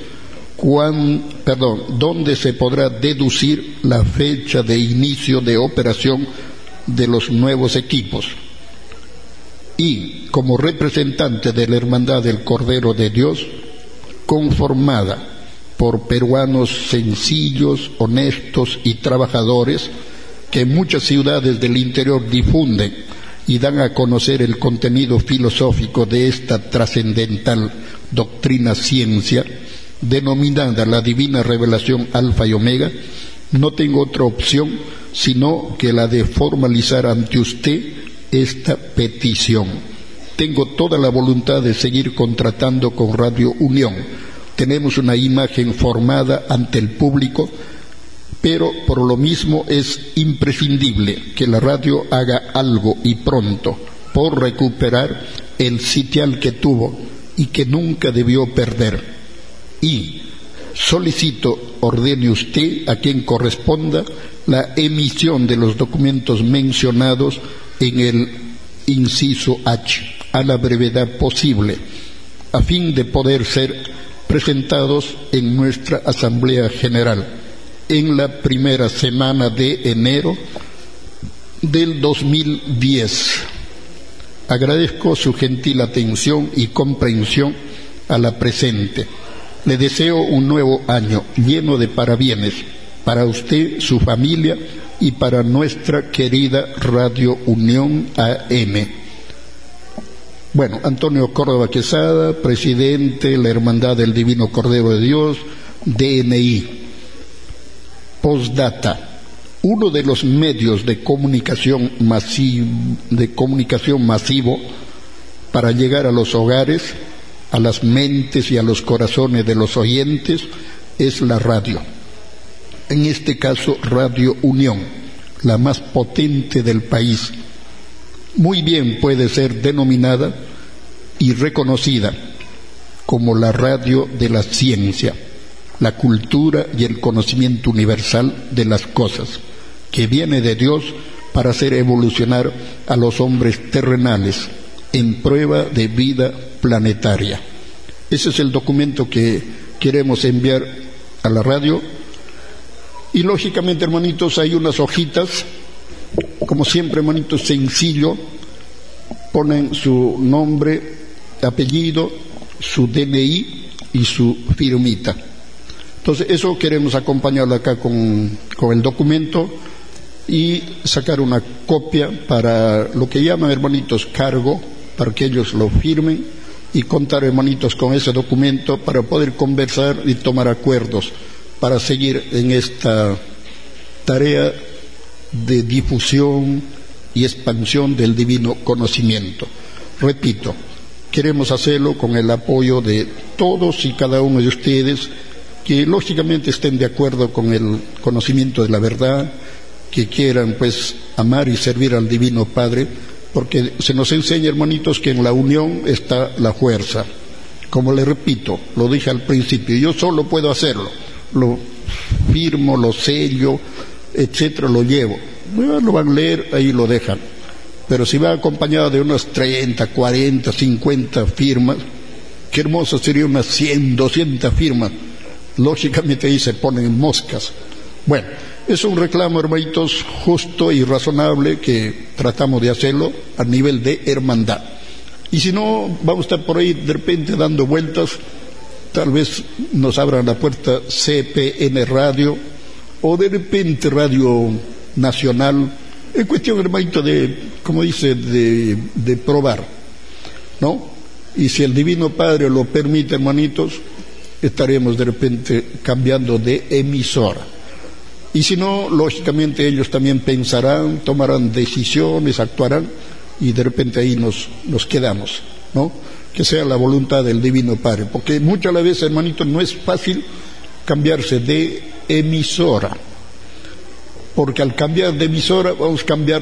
perdón, donde se podrá deducir la fecha de inicio de operación de los nuevos equipos. Y como representante de la Hermandad del Cordero de Dios, conformada por peruanos sencillos, honestos y trabajadores, que muchas ciudades del interior difunden y dan a conocer el contenido filosófico de esta trascendental doctrina ciencia, denominada la divina revelación alfa y omega, no tengo otra opción sino que la de formalizar ante usted esta petición. Tengo toda la voluntad de seguir contratando con Radio Unión. Tenemos una imagen formada ante el público pero por lo mismo es imprescindible que la radio haga algo y pronto por recuperar el sitial que tuvo y que nunca debió perder. Y solicito, ordene usted a quien corresponda la emisión de los documentos mencionados en el inciso H a la brevedad posible, a fin de poder ser presentados en nuestra Asamblea General en la primera semana de enero del 2010. Agradezco su gentil atención y comprensión a la presente. Le deseo un nuevo año lleno de parabienes para usted, su familia y para nuestra querida Radio Unión AM. Bueno, Antonio Córdoba Quesada, presidente de la Hermandad del Divino Cordero de Dios, DNI. Postdata. Uno de los medios de comunicación, de comunicación masivo para llegar a los hogares, a las mentes y a los corazones de los oyentes es la radio en este caso Radio Unión, la más potente del país. Muy bien puede ser denominada y reconocida como la radio de la ciencia, la cultura y el conocimiento universal de las cosas, que viene de Dios para hacer evolucionar a los hombres terrenales en prueba de vida planetaria. Ese es el documento que queremos enviar a la radio y lógicamente, hermanitos, hay unas hojitas, como siempre, hermanitos, sencillo, ponen su nombre, apellido, su DNI y su firmita. Entonces, eso queremos acompañarlo acá con, con el documento y sacar una copia para lo que llaman, hermanitos, cargo, para que ellos lo firmen y contar, hermanitos, con ese documento para poder conversar y tomar acuerdos para seguir en esta tarea de difusión y expansión del divino conocimiento. Repito, queremos hacerlo con el apoyo de todos y cada uno de ustedes que lógicamente estén de acuerdo con el conocimiento de la verdad, que quieran pues amar y servir al Divino Padre, porque se nos enseña, hermanitos, que en la unión está la fuerza. Como le repito, lo dije al principio, yo solo puedo hacerlo lo firmo, lo sello, etcétera, lo llevo. lo van a leer, ahí lo dejan. Pero si va acompañado de unas 30, 40, 50 firmas, qué hermoso sería unas 100, 200 firmas. Lógicamente ahí se ponen moscas. Bueno, es un reclamo, hermanitos, justo y razonable que tratamos de hacerlo a nivel de hermandad. Y si no, vamos a estar por ahí de repente dando vueltas tal vez nos abran la puerta CPN Radio o de repente Radio Nacional, en cuestión, hermanito, de, como dice, de, probar, ¿no? Y si el Divino Padre lo permite, hermanitos, estaremos de repente cambiando de emisora. Y si no, lógicamente ellos también pensarán, tomarán decisiones, actuarán y de repente ahí nos, quedamos, ¿no? que sea la voluntad del Divino Padre, porque muchas veces, hermanito, no es fácil cambiarse de emisora, porque al cambiar de emisora vamos a cambiar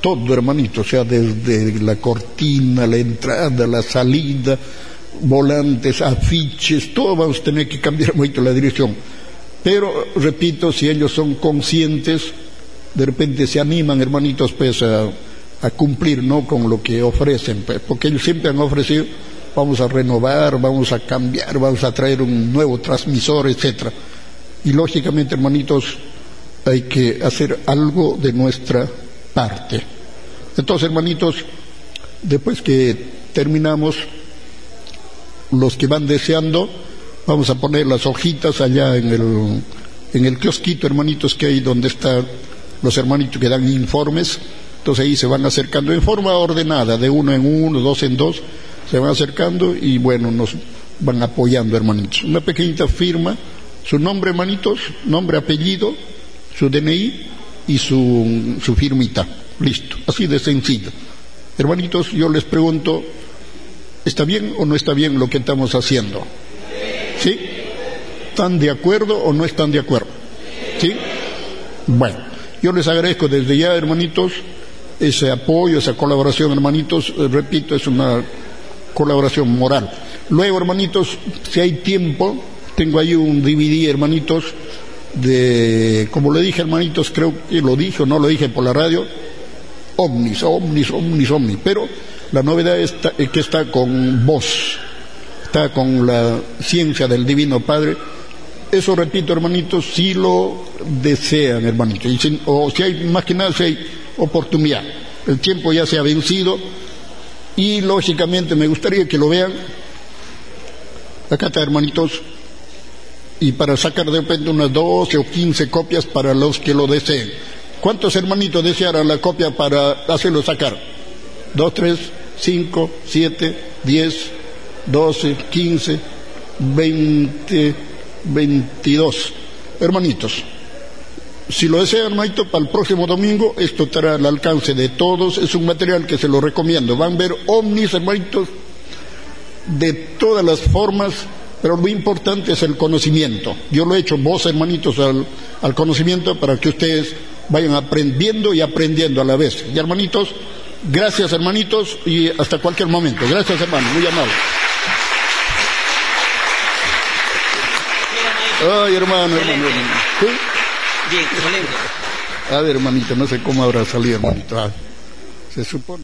todo, hermanito, o sea, desde la cortina, la entrada, la salida, volantes, afiches, todo vamos a tener que cambiar mucho la dirección. Pero, repito, si ellos son conscientes, de repente se animan, hermanitos, pues a, a cumplir, ¿no?, con lo que ofrecen, pues, porque ellos siempre han ofrecido vamos a renovar, vamos a cambiar, vamos a traer un nuevo transmisor, etcétera. Y lógicamente, hermanitos, hay que hacer algo de nuestra parte. Entonces, hermanitos, después que terminamos, los que van deseando, vamos a poner las hojitas allá en el, en el kiosquito, hermanitos, que hay donde están los hermanitos que dan informes. Entonces ahí se van acercando en forma ordenada, de uno en uno, dos en dos, se van acercando y bueno, nos van apoyando, hermanitos. Una pequeñita firma, su nombre, hermanitos, nombre, apellido, su DNI y su, su firmita. Listo, así de sencillo. Hermanitos, yo les pregunto, ¿está bien o no está bien lo que estamos haciendo? ¿Sí? ¿Están de acuerdo o no están de acuerdo? ¿Sí? Bueno, yo les agradezco desde ya, hermanitos, ese apoyo, esa colaboración, hermanitos. Eh, repito, es una colaboración moral. Luego, hermanitos, si hay tiempo, tengo ahí un DVD, hermanitos, de, como le dije, hermanitos, creo que lo dije o no lo dije por la radio, ovnis, ovnis, ovnis, ovnis. Pero la novedad es que está con vos, está con la ciencia del Divino Padre. Eso, repito, hermanitos, si lo desean, hermanitos. o si hay, más que nada, si hay oportunidad. El tiempo ya se ha vencido y, lógicamente, me gustaría que lo vean. Acá está, hermanitos, y para sacar de repente unas 12 o 15 copias para los que lo deseen. ¿Cuántos hermanitos desearán la copia para hacerlo sacar? ¿Dos, tres, cinco, siete, diez, doce, quince, veinte, veintidós? Hermanitos, si lo desean, hermanito, para el próximo domingo, esto estará al alcance de todos. Es un material que se lo recomiendo. Van a ver ovnis, hermanitos, de todas las formas pero lo importante es el conocimiento. Yo lo he hecho vos, hermanitos, al, conocimiento para que ustedes vayan aprendiendo y aprendiendo a la vez. Y hermanitos, gracias hermanitos y hasta cualquier momento. Gracias hermano, muy amable. Ay, hermano, hermano, hermano. Bien, A ver, hermanito, no sé cómo habrá salido, hermanito. Ah, se supone.